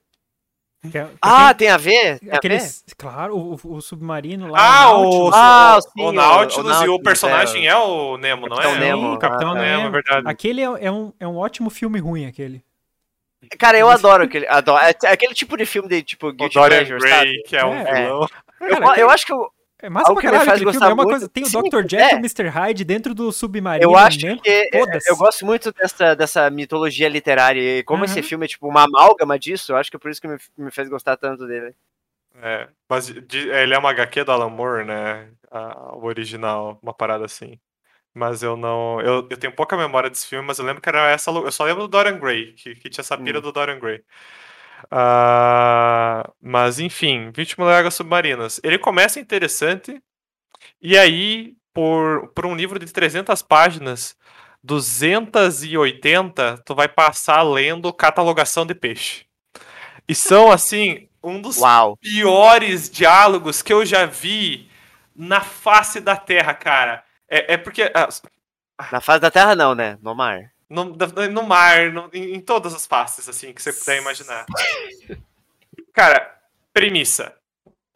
Que é- que Ah, tem a ver? Tem a ver? Aqueles, claro, o, o- o submarino lá. Ah, o o, Nautilus. Ah, o, sim, o o- Nautilus o e o Nautilus, personagem é, o Nemo, não Capitão é? Nemo. Sim, Capitão Ah, tá. Nemo, é verdade. Aquele é, é um, é um ótimo filme ruim, aquele. Cara, eu adoro aquele. Adoro, é aquele tipo de filme de tipo O Guilty Pleasure, sabe? que é um É. vilão. Eu, eu acho que eu, É massa Algo pra que me caralho faz aquele filme. gostar É uma muito- coisa. Tem o Sim, Dr. Jack e é. o Mr. Hyde dentro do submarino. eu acho mesmo. que é- Foda-se. eu gosto muito dessa, dessa mitologia literária. E como Uhum. esse filme é tipo uma amálgama disso, eu acho que é por isso que me, me fez gostar tanto dele. É, mas de- ele é uma HQ do Alan Moore, né? A- o original, uma parada assim. Mas eu não. Eu, eu tenho pouca memória desse filme, mas eu lembro que era essa. Eu só lembro do Dorian Gray, que, que tinha essa pira Hum. do Dorian Gray. Ah, mas enfim, 20 Léguas Submarinas. Ele começa interessante, e aí, por, por um livro de 300 páginas, 280, tu vai passar lendo catalogação de peixe. E são, assim, um dos Uau. piores diálogos que eu já vi na face da Terra, cara. É, é porque ah, Na face da Terra, não, né? No mar. No, no mar, no- em, em todas as faces, assim, que você puder imaginar. Cara, premissa.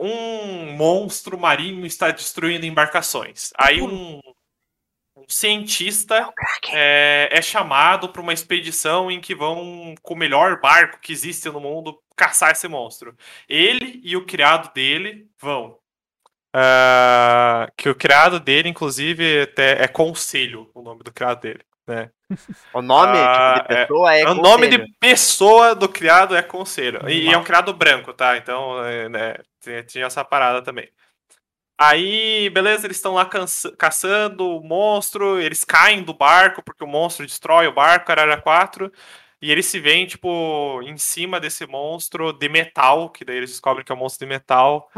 Um monstro marinho está destruindo embarcações. Aí um, um cientista é, é chamado para uma expedição em que vão, com o melhor barco que existe no mundo, caçar esse monstro. Ele e o criado dele vão. Ah, que o criado dele, inclusive, até é Conselho, o nome do criado dele. Né? O nome Ah, tipo, de pessoa é. o nome conselho. de pessoa do criado é Conselho. E, e é um criado branco, tá? Então, é, né, tinha, essa parada também. Aí, beleza, eles estão lá caçando o monstro, eles caem do barco, porque o monstro destrói o barco, Caralho 4. E eles se veem, tipo, em cima desse monstro de metal, que daí eles descobrem que é um monstro de metal.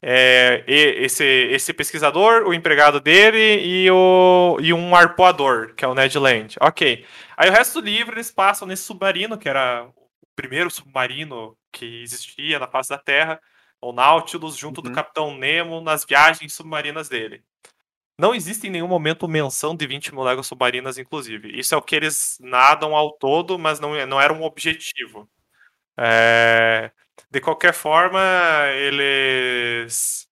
É, esse, esse pesquisador, o empregado dele e, o, e um arpoador, que é o Ned Land. Ok. Aí o resto do livro eles passam nesse submarino, que era o primeiro submarino que existia na face da Terra, o Nautilus, junto do Uhum. Capitão Nemo, nas viagens submarinas dele. Não existe em nenhum momento menção de 20 mil léguas submarinas, inclusive. Isso é o que eles nadam ao todo, mas não, é- não era um objetivo. É, de qualquer forma, eles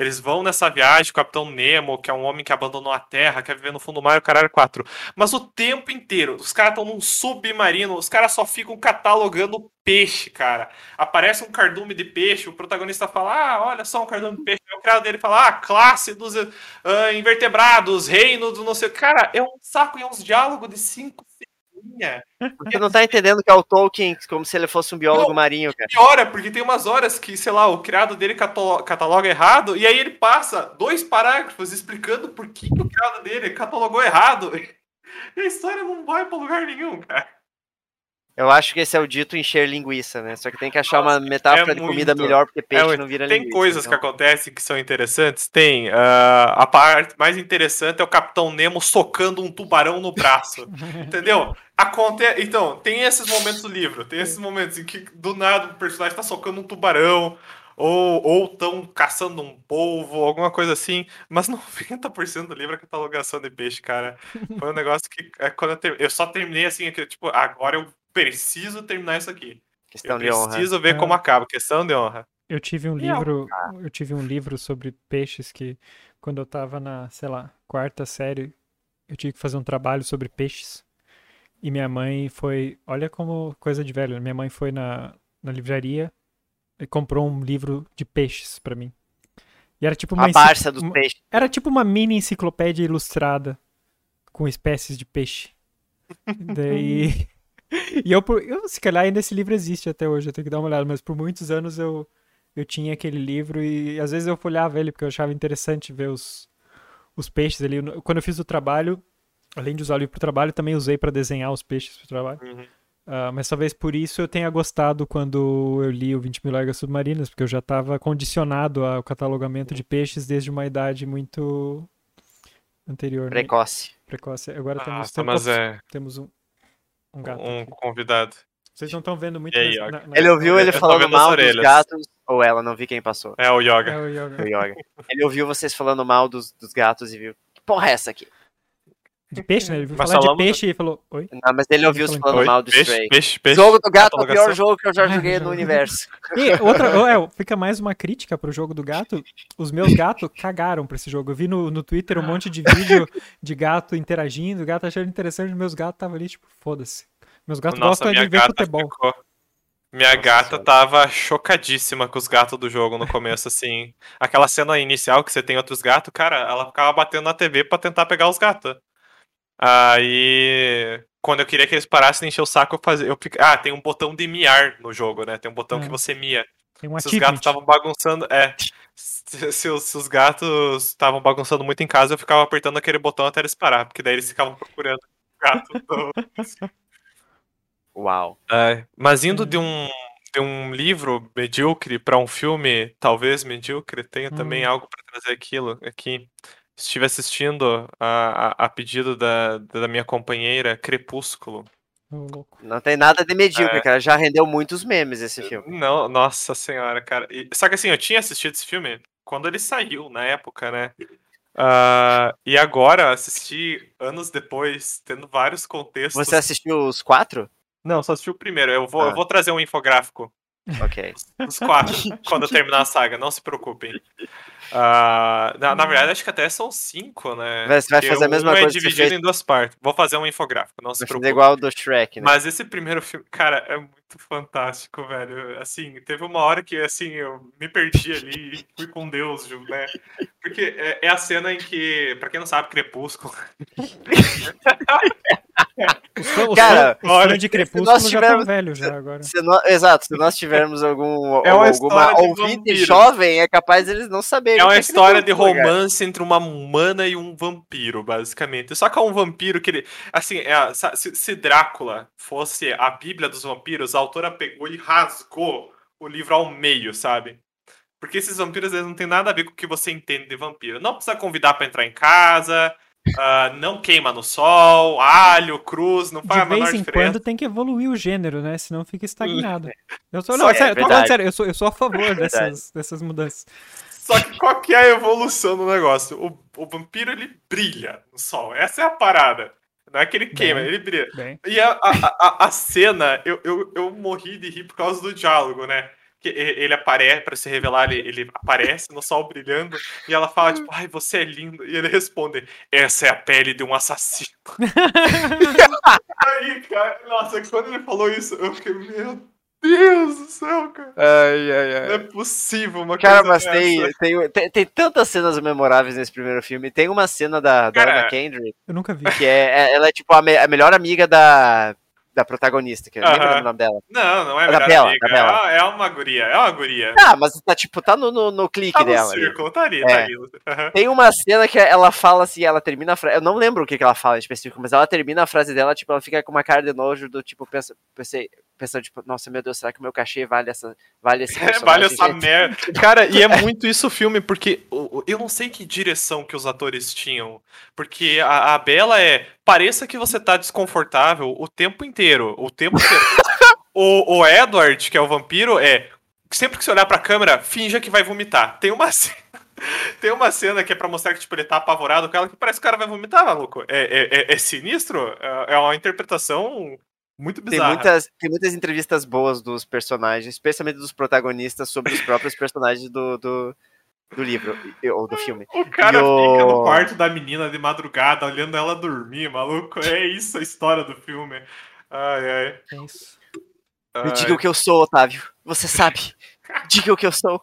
eles vão nessa viagem, o Capitão Nemo, que é um homem que abandonou a Terra, quer viver no fundo do mar, o caralho 4. Mas o tempo inteiro, os caras estão num submarino, os caras só ficam catalogando peixe, cara. Aparece um cardume de peixe, o protagonista fala: Ah, olha só um cardume de peixe. O cara dele fala: Ah, classe dos uh, invertebrados, reino do não sei. Cara, é um saco e é uns diálogos de cinco porque... *laughs* não tá entendendo que é o Tolkien como se ele fosse um biólogo não, marinho, cara. Piora, porque tem umas horas que, sei lá, o criado dele cataloga errado, e aí ele passa dois parágrafos explicando por que, que o criado dele catalogou errado. *laughs* E a história não vai pra lugar nenhum, cara. Eu acho que esse é o dito encher linguiça, né? Só que tem que achar Nossa, uma metáfora é de muito, comida melhor, porque peixe é não vira tem linguiça. Tem coisas então. que acontecem que são interessantes? Tem. Uh, a parte mais interessante é o Capitão Nemo socando um tubarão no braço. *laughs* entendeu? Aconte... Então, tem esses momentos do livro. Tem esses momentos em que do nada o personagem tá socando um tubarão. Ou, ou tão caçando um polvo, alguma coisa assim. Mas *laughs* 90% do livro é catalogação de peixe, cara. Foi um negócio que é, quando eu, ter- eu só terminei assim, é que, tipo, agora eu preciso terminar isso aqui. Questão eu de honra. preciso ver É. como acaba. Questão de honra. Eu tive um E livro, eu tive um livro sobre peixes que quando eu tava na, sei lá, quarta série, eu tive que fazer um trabalho sobre peixes. E minha mãe foi, olha como coisa de velho, minha mãe foi na, na livraria e comprou um livro de peixes pra mim. E era tipo uma A Barça dos uma- peixes. era tipo uma mini enciclopédia ilustrada com espécies de peixe. *laughs* Daí. *laughs* e eu, eu, se calhar ainda esse livro existe até hoje, eu tenho que dar uma olhada, mas por muitos anos eu, eu tinha aquele livro e às vezes eu folhava ele porque eu achava interessante ver os, os peixes ali. Quando eu fiz o trabalho, além de usar o livro pro trabalho, também usei para desenhar os peixes pro trabalho. Uhum. Ah, mas talvez por isso eu tenha gostado quando eu li o 20 mil léguas submarinas, porque eu já estava condicionado ao catalogamento de peixes desde uma idade muito anterior, né? Precoce. precoce. Agora temos, Ah, mas temos, é temos um, um gato. um aqui. convidado. Vocês não estão vendo muito aí, na- na- Ele ouviu ele falando mal dos gatos. Ou ela, não vi quem passou. É o Yoga. É o Yoga. Foi o Yoga. Ele ouviu vocês falando mal dos, dos gatos e viu. Que porra é essa aqui? De peixe, né? Ele falar de peixe e falou: Oi? Não, mas ele ouviu falou os falando Oi? mal do Peixe, Stray. peixe, peixe. Jogo do gato é o pior jogo que eu já *laughs* joguei no universo. E outra, é, fica mais uma crítica pro jogo do gato. Os meus gatos cagaram pra esse jogo. Eu vi no, no Twitter um monte de vídeo de gato interagindo, gato achando interessante, meus gatos estavam ali, tipo, foda-se. Meus gatos Nossa, gostam minha de ver gata futebol. ficou. Minha Nossa gata Senhora. tava chocadíssima com os gatos do jogo no começo, assim. Aquela cena inicial que você tem outros gatos, cara, ela ficava batendo na TV pra tentar pegar os gatos. Aí, quando eu queria que eles parassem de encher o saco, eu fazia. Eu, ah, tem um botão de miar no jogo, né? Tem um botão É. que você mia. Tem um se os gatos estavam bagunçando. É. Se, se os, se os gatos estavam bagunçando muito em casa, eu ficava apertando aquele botão até eles parar, porque daí eles ficavam procurando o gato. *laughs* Uau. É, mas indo É. de um, de um livro medíocre para um filme talvez medíocre, tenho também Hum. algo para trazer aquilo aqui. Estive assistindo a, a, a pedido da, da minha companheira Crepúsculo. Não tem nada de medíocre, É. cara. Já rendeu muitos memes esse filme. Não, nossa senhora, cara. E- só que assim, eu tinha assistido esse filme quando ele saiu, na época, né? Ah, e agora assisti anos depois, tendo vários contextos. Você assistiu os quatro? Não, só assisti o primeiro. Eu vou, eu Ah. vou trazer um infográfico Ok. Os quatro, *laughs* quando eu terminar a saga, não se preocupem. Ah, na, na verdade, acho que até são cinco, né? Você vai fazer a mesma um coisa é que você dividido fez- em duas partes. Vou fazer um infográfico, não se preocupe. igual do Shrek, né? Mas esse primeiro filme, cara, é muito fantástico, velho. Assim, teve uma hora que, assim, eu me perdi ali e fui com Deus, né? Porque é, é a cena em que, pra quem não sabe, Crepúsculo. *laughs* *laughs* Os Cara, fãs olha, de se Crepúsculo nós já tivermos- estão velhos já agora. Se nó- Exato, se nós tivermos algum, *laughs* É uma alguma ouvinte jovem, é capaz eles não saberem. É o uma que história de Crepúsculo, cara. romance entre uma humana e um vampiro, basicamente. Só que é um vampiro que ele. Assim, é, se, se Drácula fosse a Bíblia dos vampiros, a autora pegou e rasgou o livro ao meio, sabe? Porque esses vampiros eles não tem nada a ver com o que você entende de vampiro. Não precisa convidar pra entrar em casa, ah, não queima no sol, alho, cruz, não faz De vez em diferença. quando tem que evoluir o gênero, né? Senão fica estagnado. *laughs* Eu sou, não, é sério, falando sério, eu sou, eu sou a favor *laughs* verdade. dessas, dessas mudanças. Só que qual que é a evolução do negócio? O, o vampiro ele brilha no sol. Essa é a parada. Não é que ele queima, Bem. ele brilha. Bem, E a, a, a, a cena, eu, eu, eu morri de rir por causa do diálogo, né? Que ele aparece, pra se revelar, ele, ele aparece no sol brilhando, e ela fala, tipo, ai, você é lindo. E ele responde, essa é a pele de um assassino. *laughs* *laughs* Aí, cara, nossa, quando ele falou isso, eu fiquei, meu Deus do céu, cara. Ai, ai, Não é ai. possível uma Cara, coisa mas tem, dessa. tem, tem, tem tantas cenas memoráveis nesse primeiro filme. Tem uma cena da, da Cara, Anna Kendrick, eu nunca vi. que é, é- ela é tipo a, me- a melhor amiga da, da protagonista, que eu Aham. lembro o nome dela. Não, não é Da Bela, da Bela. É, uma- é guria, é uma guria. Ah, mas tá tipo, tá no, no, no clique Tá no dela. ali. círculo, tá ali, É. tá ali. Tem uma cena que ela fala assim, ela termina a frase. Eu não lembro o que, que ela fala em específico, mas ela termina a frase dela, tipo, ela fica com uma cara de nojo do tipo, pensa, pensei, pensando, tipo, nossa, meu Deus, será que o meu cachê vale essa. Vale esse *laughs* É, personagem? vale essa gente? merda. *laughs* Cara, e é muito isso o filme, porque eu não sei que direção que os atores tinham. Porque a, a Bela é. Pareça que você tá desconfortável o tempo inteiro. O tempo inteiro. *laughs* o, o Edward, que é o vampiro, é. Sempre que você olhar pra câmera, finja que vai vomitar. Tem uma cena. Tem uma cena que é pra mostrar que tipo, ele tá apavorado com ela, que parece que o cara vai vomitar, maluco. É, é, é- é sinistro? É, é uma interpretação muito Tem bizarra. muitas, tem muitas entrevistas boas dos personagens, especialmente dos protagonistas, sobre os próprios personagens do, do, do livro, ou do filme. O cara E o- fica no quarto da menina de madrugada, olhando ela dormir, maluco. É isso a história do filme. Ai, ai. É isso. Me ai. diga o que eu sou, Otávio. Você sabe. *laughs* Diga o que eu sou.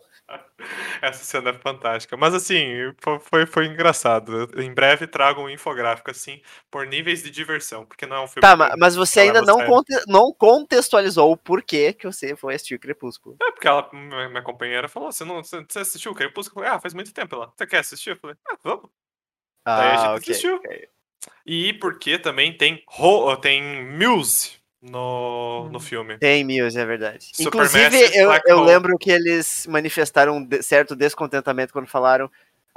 Essa cena é fantástica. Mas assim, fo- foi, foi engraçado. Em breve trago um infográfico, assim, por níveis de diversão, porque não é um filme. Tá, que- mas você ainda não, conte- não contextualizou o porquê que você foi assistir Crepúsculo. É porque ela, minha companheira falou: você, não, você, assistiu o Crepúsculo? Falei, ah, faz muito tempo lá. Você quer assistir? Eu falei, ah, vamos. Daí a gente Ah, ok. assistiu. ok. E porque também tem, tem Muse no, no Hum. filme. Tem Muse, é verdade. Supermassive Inclusive, eu, eu lembro que eles manifestaram um de- certo descontentamento quando falaram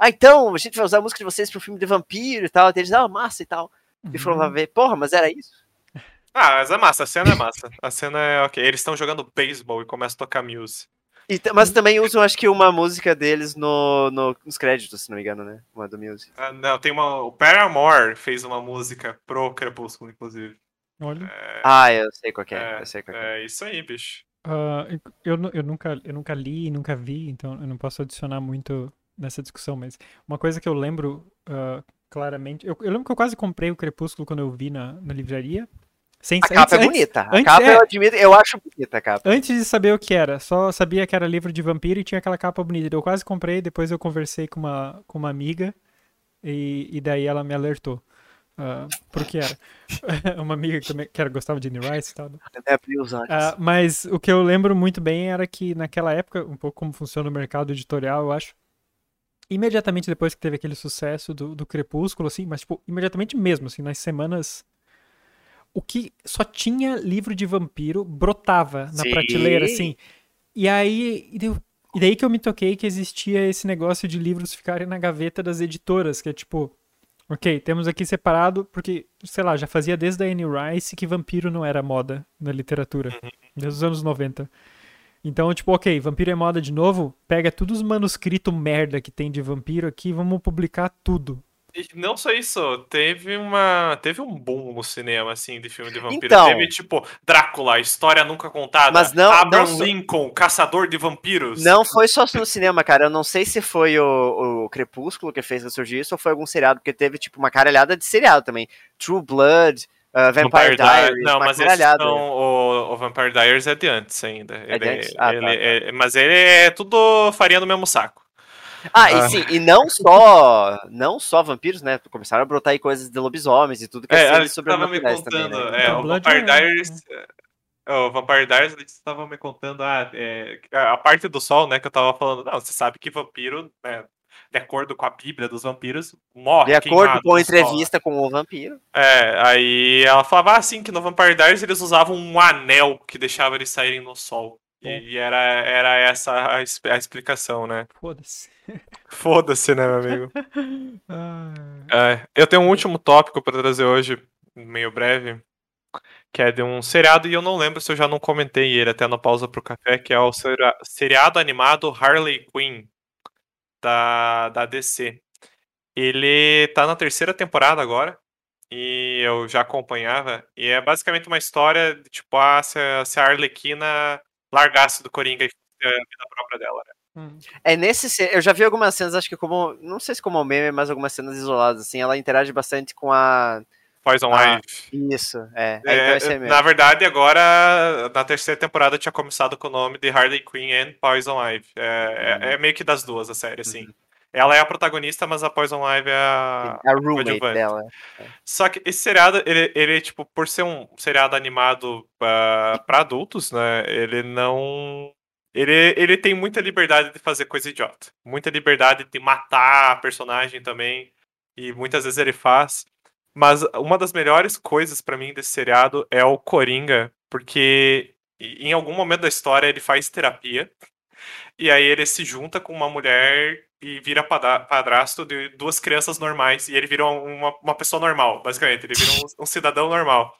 ah, então, a gente vai usar a música de vocês pro filme de vampiro e tal. Eles, ah, massa e tal. E foram lá Uhum. ver, porra, mas era isso? *laughs* Ah, mas é massa, a cena é massa. A cena é ok. Eles estão jogando beisebol e começa a tocar Muse. E mas também usam, acho que, uma música deles no, no- nos créditos, se não me engano, né? Uma do Muse. Ah, não, tem uma. O Paramore fez uma música pro Crepúsculo, inclusive. Olha. É, Ah, eu sei qual que é. é, eu sei qual que é. é isso aí, bicho. Ah, eu, eu, nunca, eu nunca li, nunca vi, então eu não posso adicionar muito nessa discussão, mas uma coisa que eu lembro ah, claramente. Eu, eu lembro que eu quase comprei o Crepúsculo quando eu vi na, na livraria. Sem, A capa é antes- bonita. A antes- capa, é. eu admito, eu acho bonita a capa. Antes de saber o que era, só sabia que era livro de vampiro e tinha aquela capa bonita. Eu quase comprei, depois eu conversei com uma, com uma amiga e, e daí ela me alertou ah, pro que era. *laughs* uma amiga que, também, que era, gostava de Anne Rice e tal. né? É. Ah, mas o que eu lembro muito bem era que naquela época, um pouco como funciona o mercado editorial, eu acho. Imediatamente depois que teve aquele sucesso do, do Crepúsculo, assim, mas tipo, imediatamente mesmo, assim, nas semanas. O que só tinha livro de vampiro brotava na Sim. prateleira, assim. E aí. E e daí que eu me toquei que existia esse negócio de livros ficarem na gaveta das editoras, que é tipo. Ok, temos aqui separado, porque, sei lá, já fazia desde a Anne Rice que vampiro não era moda na literatura. Desde os anos 90. Então, tipo, ok, vampiro é moda de novo, pega todos os manuscritos merda que tem de vampiro aqui, vamos publicar tudo. E não só isso, teve uma. Teve um boom no cinema, assim, de filme de vampiro. Então. teve, tipo, Drácula, história nunca contada. Mas não- Abraham não Lincoln, caçador de vampiros. Não foi só no cinema, cara. Eu não sei se foi o, o Crepúsculo que fez surgir isso ou foi algum seriado, porque teve, tipo, uma caralhada de seriado também. True Blood, uh, Vampire, Di- Diaries, Não, mas são, o, o Vampire Diaries é de antes ainda. É Ele de antes? Ah, ele tá, tá. é- mas ele é tudo farinha no mesmo saco. Ah, Ah. e sim, e não só, não só vampiros, né? Começaram a brotar aí coisas de lobisomens e tudo que É, é eles estavam me contando. também, né? é, Então, o Vampire é- Diaries. é, O Vampire Diaries, eles estavam me contando ah, é, a parte do sol, né? Que eu tava falando. Não, você sabe que vampiro, né, de acordo com a Bíblia dos vampiros, morre. De acordo com a no sol. entrevista com o vampiro. É, aí ela falava assim que no Vampire Diaries eles usavam um anel que deixava eles saírem no sol. E, É. e era, era essa a, a explicação, né? Foda-se. *laughs* Foda-se, né, meu amigo? *laughs* Ah, É, eu tenho um último tópico pra trazer hoje, meio breve, que é de um seriado, e eu não lembro se eu já não comentei ele até na pausa pro café, que é o seri- seriado animado Harley Quinn, da, da DC. Ele tá na terceira temporada agora, e eu já acompanhava, e é basicamente uma história de tipo, ah, se, a- se a Arlequina largasse do Coringa e fosse a vida própria dela, né? hum. É nesse. Eu já vi algumas cenas, acho que como. Não sei se como meme, mas algumas cenas isoladas, assim. Ela interage bastante com a. Poison Ah, Ivy. Isso, é. é, É, então é na verdade, agora, na terceira temporada, tinha começado com o nome de Harley Quinn and Poison Ivy. É, é- Uhum. é meio que das duas a série, assim. Ela é a protagonista, mas a Poison Ivy é a, A roommate dela. Só que esse seriado, ele, ele tipo, por ser um seriado animado pra pra adultos, né? Ele não. Ele, ele tem muita liberdade de fazer coisa idiota. Muita liberdade de matar a personagem também. E muitas vezes ele faz. Mas uma das melhores coisas pra mim desse seriado é o Coringa, porque em algum momento da história ele faz terapia. E aí ele se junta com uma mulher e vira padrasto de duas crianças normais. E ele vira uma, uma pessoa normal, basicamente. Ele vira um, um cidadão normal.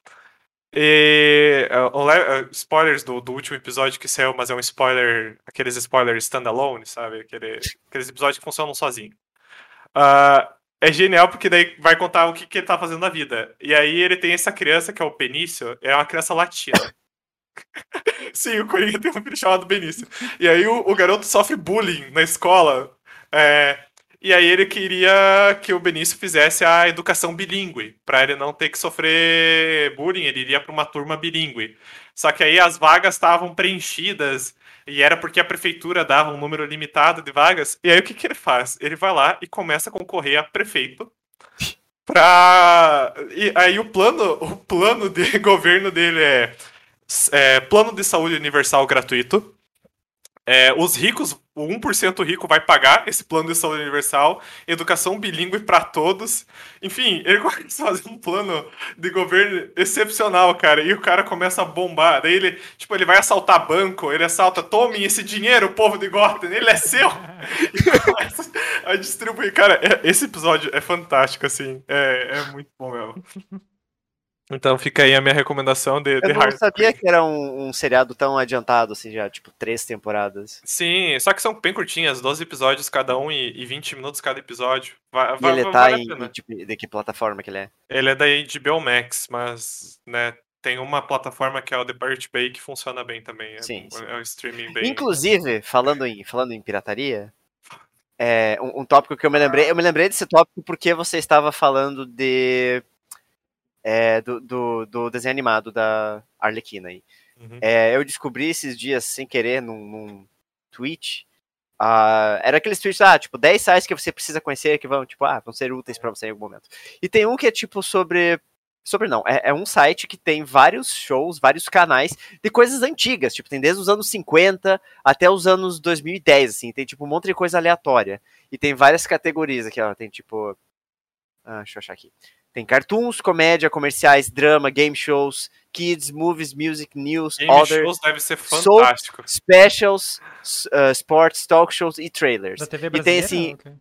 E. uh, uh, spoilers do, do último episódio que saiu, mas é um spoiler. Aqueles spoilers standalone, sabe? Aquele, aqueles episódios que funcionam sozinho. Ah, é genial porque daí vai contar o que, que ele tá fazendo na vida. E aí ele tem essa criança que é o Benício, é uma criança latina. *laughs* Sim, o Coringa tem um filho chamado Benício. E aí o, o garoto sofre bullying na escola. É, e aí ele queria que o Benício fizesse a educação bilíngue, pra ele não ter que sofrer bullying, ele iria pra uma turma bilíngue. Só que aí as vagas estavam preenchidas e era porque a prefeitura dava um número limitado de vagas. E aí o que, que ele faz? Ele vai lá e começa a concorrer a prefeito pra. E aí o plano, o plano de *laughs* governo dele é, é plano de saúde universal gratuito. É, os ricos, o 1% rico vai pagar esse plano de saúde universal, educação bilíngue para todos. Enfim, *laughs* ele começa a fazer um plano de governo excepcional, cara. E o cara começa a bombar. Daí ele, tipo, ele vai assaltar banco, ele assalta, tomem esse dinheiro, povo de Gotham, ele é seu. *laughs* E começa a distribuir. Cara, é- esse episódio é fantástico, assim. É, é muito bom mesmo. *laughs* Então fica aí a minha recomendação de, de Eu não Hard sabia que era um, um seriado tão adiantado, assim, já, tipo, três temporadas. Sim, só que são bem curtinhas, 12 episódios cada um e, e 20 minutos cada episódio. Vai, E ele vai- tá vale em, em, tipo, de que plataforma que ele é? Ele é da HBO Max, mas né, tem uma plataforma que é o The Pirate Bay que funciona bem também. É, Sim, sim. é um streaming bem. Inclusive, falando em, falando em pirataria, é, um, um tópico que eu me lembrei, eu me lembrei desse tópico porque você estava falando de é, do, do, do desenho animado da Arlequina aí. Uhum. É, eu descobri esses dias sem querer num, num tweet. ah, era aqueles tweets, ah, tipo, 10 sites que você precisa conhecer que vão, tipo, ah, vão ser úteis pra você em algum momento. E tem um que é tipo sobre. Sobre não, é, é um site que tem vários shows, vários canais de coisas antigas, tipo, tem desde os anos 50 até os anos 2010, assim, tem tipo um monte de coisa aleatória. E tem várias categorias aqui, ó, tem tipo. Ah, deixa eu achar aqui. Tem cartoons, comédia, comerciais, drama, game shows, kids, movies, music, news, Game other, shows deve ser fantástico. specials, uh, sports, talk shows e trailers. Da TV E tem brasileira? assim- o quê?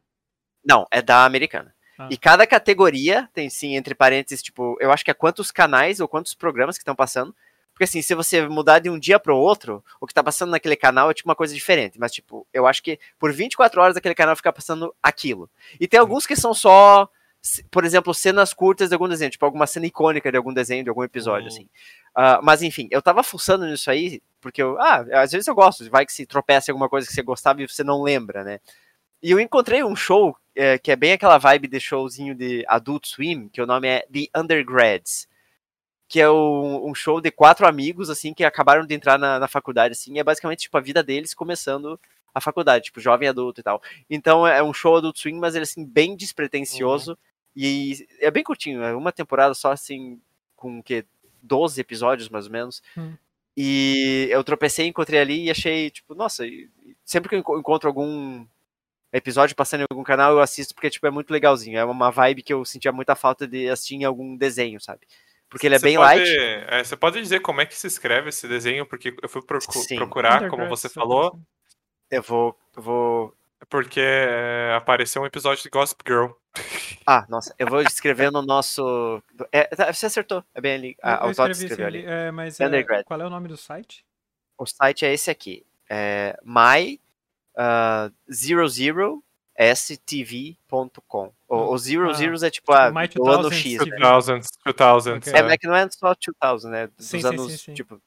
Não, é da americana. Ah. E cada categoria tem sim, entre parênteses, tipo, eu acho que é quantos canais ou quantos programas que estão passando. Porque assim, se você mudar de um dia pro outro, o que tá passando naquele canal é tipo uma coisa diferente. Mas, tipo, eu acho que por 24 horas aquele canal fica passando aquilo. E tem alguns que são só, por exemplo, cenas curtas de algum desenho, tipo, alguma cena icônica de algum desenho, de algum episódio, Uhum. assim. Ah, mas enfim, eu tava fuçando nisso aí, porque eu, ah, às vezes eu gosto, vai que se tropeça em alguma coisa que você gostava e você não lembra, né? E eu encontrei um show é, que é bem aquela vibe de showzinho de Adult Swim, que o nome é The Undergrads. Que é um, um show de quatro amigos, assim, que acabaram de entrar na, na faculdade, assim, e é basicamente, tipo, a vida deles começando a faculdade, tipo, jovem adulto e tal. Então é um show Adult Swim, mas ele, assim, bem despretensioso, e é bem curtinho, é uma temporada só, assim, com, o quê, 12 episódios, mais ou menos. Hum. E eu tropecei, encontrei ali e achei, tipo, nossa, sempre que eu enco- encontro algum episódio passando em algum canal, eu assisto porque, tipo, é muito legalzinho. É uma vibe que eu sentia muita falta de assistir em algum desenho, sabe? Porque ele é Você bem pode- light. é, você pode dizer como é que se escreve esse desenho? Porque eu fui procu- Sim. procurar, como você falou. Eu vou. eu vou. porque é, apareceu um episódio de Gossip Girl. Ah, nossa, eu vou escrever no nosso. É, tá, você acertou. É bem ali. A, Eu- escrevi ali. é, mas é, qual é o nome do site? O site é esse aqui. É my uh, 00stv.com. O, o zero Ah, zeros é tipo, tipo, a My do ano 2000 X. TV. Né? 2000s, 2000s. Ok. É, é. mas que não é só 2000, né? Dos Sim, sim, anos, sim, sim. tipo,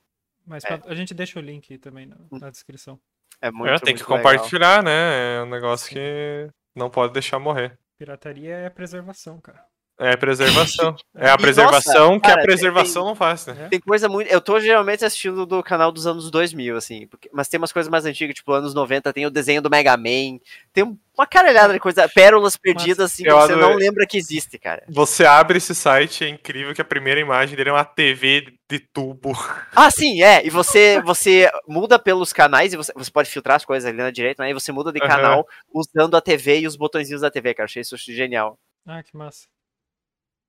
Mas É. a gente deixa o link também na, na descrição. é muito É, tem que muito legal. compartilhar, né? É um negócio que não pode deixar morrer. Pirataria é preservação, cara. É preservação. É a *laughs* E, preservação nossa, que a cara, preservação não faz, né? Tem coisa muito. Eu tô geralmente assistindo do canal dos anos 2000, assim. porque- Mas tem umas coisas mais antigas, tipo, anos 90, tem o desenho do Mega Man. Tem uma caralhada de coisa. Pérolas perdidas, assim, que você não lembra que existe, cara. Você abre esse site, é incrível que a primeira imagem dele é uma TV de tubo. *laughs* Ah, sim, é. E você, você muda pelos canais e você, você pode filtrar as coisas ali na direita, né? E você muda de canal usando a TV e os botõezinhos da TV, cara. Achei isso genial. Ah, que massa.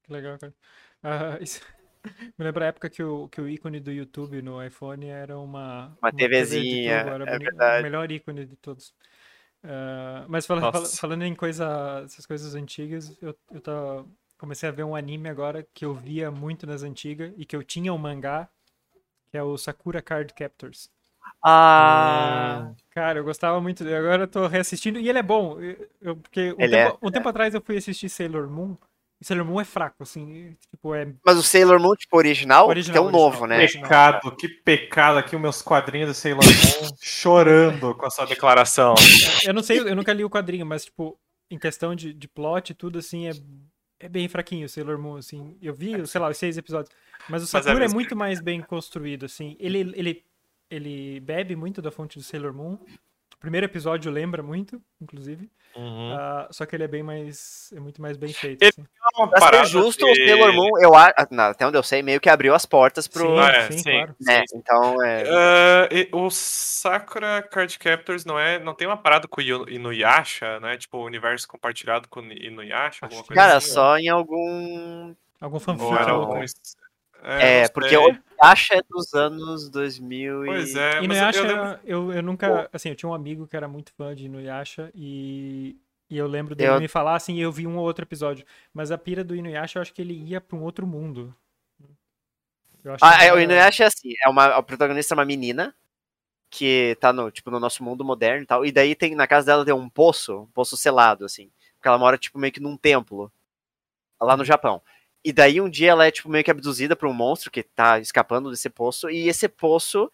Que legal, cara. Ah, *laughs* isso- Me lembra a época que o, que o ícone do YouTube no iPhone era uma, Uma TV TVzinha, tubo, era é verdade. O melhor ícone de todos. Ah, mas fala- fala- falando em coisa, essas coisas antigas, eu, eu tava- comecei a ver um anime agora que eu via muito nas antigas e que eu tinha um mangá, que é o Sakura Card Captors. Ah. Cara, eu gostava muito dele. Agora eu tô reassistindo. E ele é bom. eu- eu- porque um, tempo, é, um tempo atrás eu fui assistir Sailor Moon. E Sailor Moon é fraco, assim. Tipo, é. Mas o Sailor Moon, tipo, original, Original, que é um original. novo, né? Original. Pecado, que pecado aqui, os meus quadrinhos de Sailor Moon *laughs* chorando com a sua declaração. Eu não sei, eu nunca li o quadrinho, mas, tipo, em questão de, de plot e tudo, assim, é, é bem fraquinho o Sailor Moon, assim. Eu vi, sei lá, os seis episódios. Mas o Mas é Sakura é, muito mais bem construído, assim. Ele, ele, ele bebe muito da fonte do Sailor Moon. O primeiro episódio lembra muito, inclusive. Uhum. Ah, só que ele é bem mais. É muito mais bem feito. Ele- assim. Pra ser justo, de- o Sailor Moon, eu acho. Até onde eu sei, meio que abriu as portas pro. Sim, Ah, é, sim, sim. claro. né? Então, é. E- o Sakura Card Captors não é, não tem uma parada com o Inu- Inuyasha, né? Tipo, o universo compartilhado com o Inuyasha, alguma coisa Cara, assim, só em algum. Algum Ou fanfic era ou algum... É, não porque o Yasha é dos anos 2000 e. Pois é, E mas Inuyasha, eu lembro... eu, eu nunca. Assim, eu tinha um amigo que era muito fã de Inuyasha e. E eu lembro dele Eu- me falar assim, e eu vi um ou outro episódio. Mas a pira do Inuyasha, eu acho que ele ia pra um outro mundo. Eu acho Ah, que é, o era- Inuyasha é assim, é uma, a protagonista é uma menina que tá no, tipo, no nosso mundo moderno e tal, e daí tem, na casa dela tem um poço, um poço selado, assim, porque ela mora, tipo, meio que num templo, lá no Japão. E daí um dia ela é, tipo, meio que abduzida por um monstro que tá escapando desse poço, e esse poço,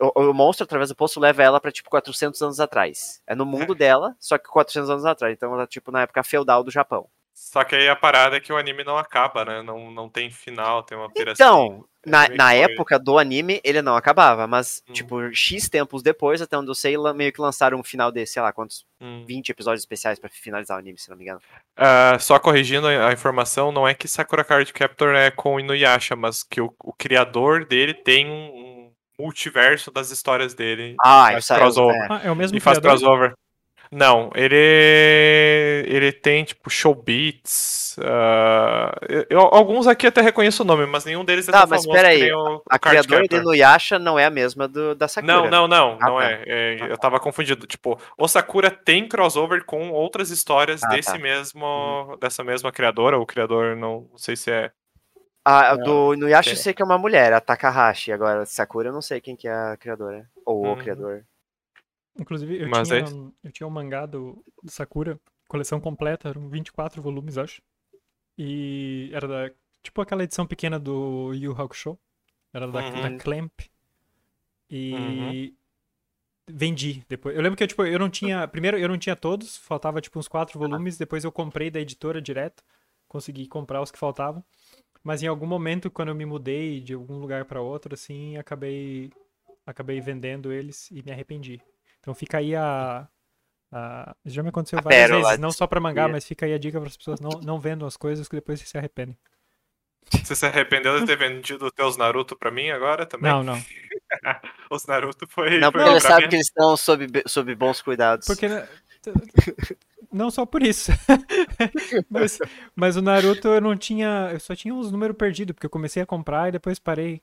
o, o monstro, através do poço, leva ela pra, tipo, 400 anos atrás. É no mundo dela, só que 400 anos atrás, então ela, tipo, na época feudal do Japão. Só que aí a parada é que o anime não acaba, né? Não, não tem final, tem uma pira Então, assim. Na, que na foi- época do anime, ele não acabava, mas, Hum. tipo, X tempos depois, até onde eu sei, meio que lançaram um final de, sei lá, quantos, Hum. 20 episódios especiais pra finalizar o anime, se não me engano. Ah, só corrigindo a a informação, não é que Sakura Card Captor é com o Inuyasha, mas que o, o criador dele tem um, multiverso das histórias dele Ah, faz isso é. Ah, é o mesmo e faz criador? crossover. Não, ele ele tem tipo showbeats. ah, eu- alguns aqui até reconheço o nome, mas nenhum deles é Tá, tão mas famoso pera que aí, nem o, o A criadora de. Inuyasha não é a mesma do, da Sakura. Não, não, não, Ah, não tá. é. É, Eu tava confundido. Tipo, o Sakura tem crossover com outras histórias Ah, desse tá. mesmo, dessa mesma criadora. O criador não, não sei se é. A, a do Inuyasha eu é. sei que é uma mulher, a Takahashi. Agora, Sakura eu não sei quem que é a criadora. Ou o Uhum. criador. Inclusive, eu, Mas tinha, é um- eu tinha um mangá do, do Sakura, coleção completa, eram 24 volumes, acho. E era da. Tipo aquela edição pequena do Yu Hakusho. Era da, Uhum. da Clamp. E. Vendi depois. Eu lembro que tipo, eu não tinha. Primeiro, eu não tinha todos, faltava tipo uns quatro volumes. Depois eu comprei da editora direto. Consegui comprar os que faltavam. Mas em algum momento, quando eu me mudei de algum lugar pra outro, assim, acabei. Acabei vendendo eles e me arrependi. Então fica aí a. a- já me aconteceu A várias pérola vezes, não só pra mangá, mas fica aí a dica para as pessoas não, não vendam as coisas que depois se arrependem. Você se arrependeu de ter vendido os teus Naruto pra mim agora também? Não, não. *laughs* Os Naruto foi. Não, foi porque ele pra sabe mim. que eles estão sob, sob bons cuidados. Porque. né, Não só por isso. *laughs* mas, mas o Naruto eu não tinha. Eu só tinha uns números perdidos, porque eu comecei a comprar e depois parei.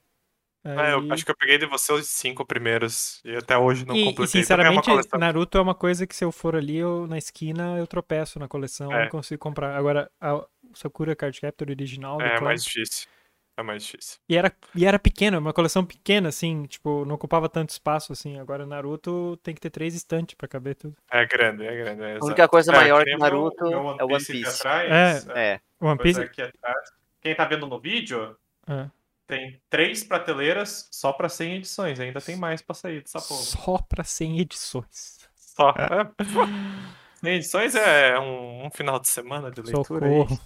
Ah, eu Aí- acho que eu peguei de você os cinco primeiros e até hoje não e, e, completei. Também é uma sinceramente, coleção. Naruto é uma coisa que se eu for ali eu, na esquina, eu tropeço na coleção É. e consigo comprar. Agora, a o Sakura Card Captor original É Clamp, mais difícil. É mais difícil. E era, e era pequena, uma coleção pequena, assim, tipo, não ocupava tanto espaço, assim. Agora, Naruto tem que ter três estantes pra caber tudo. É grande, é grande. É A única coisa exato. maior que Naruto é o One Piece. atrás, É. One Piece... aqui atrás. Quem tá vendo no vídeo, É. tem três prateleiras só pra 100 edições. Ainda tem mais pra sair dessa porra. Só pra 100 edições. Só. É. 100 edições é um, um final de semana de leitura. aí. Socorro.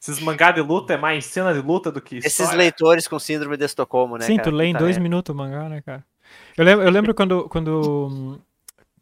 Esses mangá de luta é mais cena de luta do que Esses história. leitores com síndrome de Estocolmo, né? Sim, cara? tu lê em Puta dois merda. minutos o mangá, né, cara? Eu lembro, eu lembro quando, quando,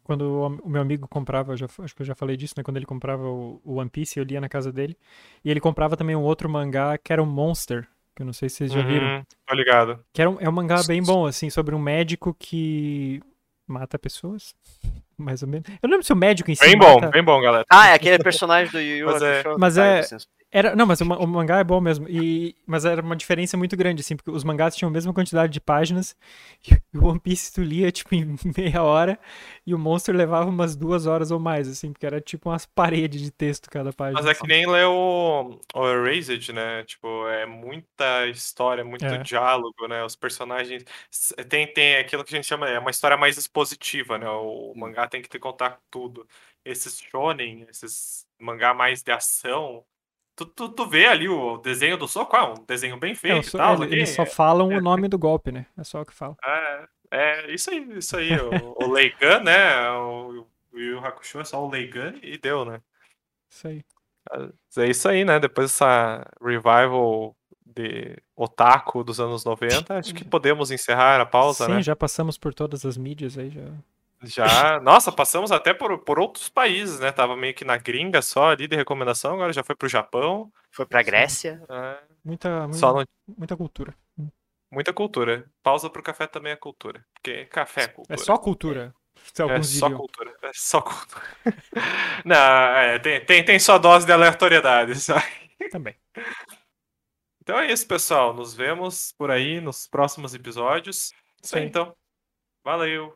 quando o meu amigo comprava, já, acho que eu já falei disso, né? Quando ele comprava o, o One Piece, eu lia na casa dele. E ele comprava também um outro mangá que era o Monster, que eu não sei se vocês já viram. Uhum, tô ligado. Que era um, é um mangá bem bom, assim, sobre um médico que mata pessoas. *laughs* Mais ou menos. Eu não lembro se o médico em si Bem bom, mata- bem bom, galera. Ah, é aquele personagem do Yu Yu Mas é- mas tá, é- Era, não, mas o, o mangá é bom mesmo. E, mas era uma diferença muito grande, assim, porque os mangás tinham a mesma quantidade de páginas. *laughs* E o One Piece tu lia, tipo, em *laughs* meia hora. E o Monster levava umas duas horas ou mais, assim, porque era tipo umas paredes de texto cada página. Mas é que nem ler o, o Erased, né? Tipo, é muita história, muito É. diálogo, né? Os personagens. Tem, tem aquilo que a gente chama, é uma história mais expositiva, né? O mangá tem que te contar tudo. Esses shonen, esses mangá mais de ação. Tu, tu, tu vê ali o desenho do soco, ah, um desenho bem É, feito e só- tal. ele- eles só falam é. o nome do golpe, né? É só o que fala. É, é isso aí, isso aí. O, o Leigan, né? O, o Yu Hakusho é só o Leigan e deu, né? Isso aí. É isso aí, né? Depois dessa revival de otaku dos anos 90, acho que podemos encerrar a pausa, Sim, né? já passamos por todas as mídias aí, já. Já, nossa, passamos até por, por outros países, né? Tava meio que na gringa só ali de recomendação, agora já foi pro Japão. Foi pra Grécia. é, Muita, muita, não, muita cultura. muita cultura. Pausa pro café também é cultura. Porque café é cultura. É só cultura. Se É só diriam. cultura. É só cultura. *laughs* Não, é, tem, tem, tem sua dose de aleatoriedade. *laughs* Sabe? Também. Então é isso, pessoal. Nos vemos por aí nos próximos episódios. Isso aí, então. Valeu.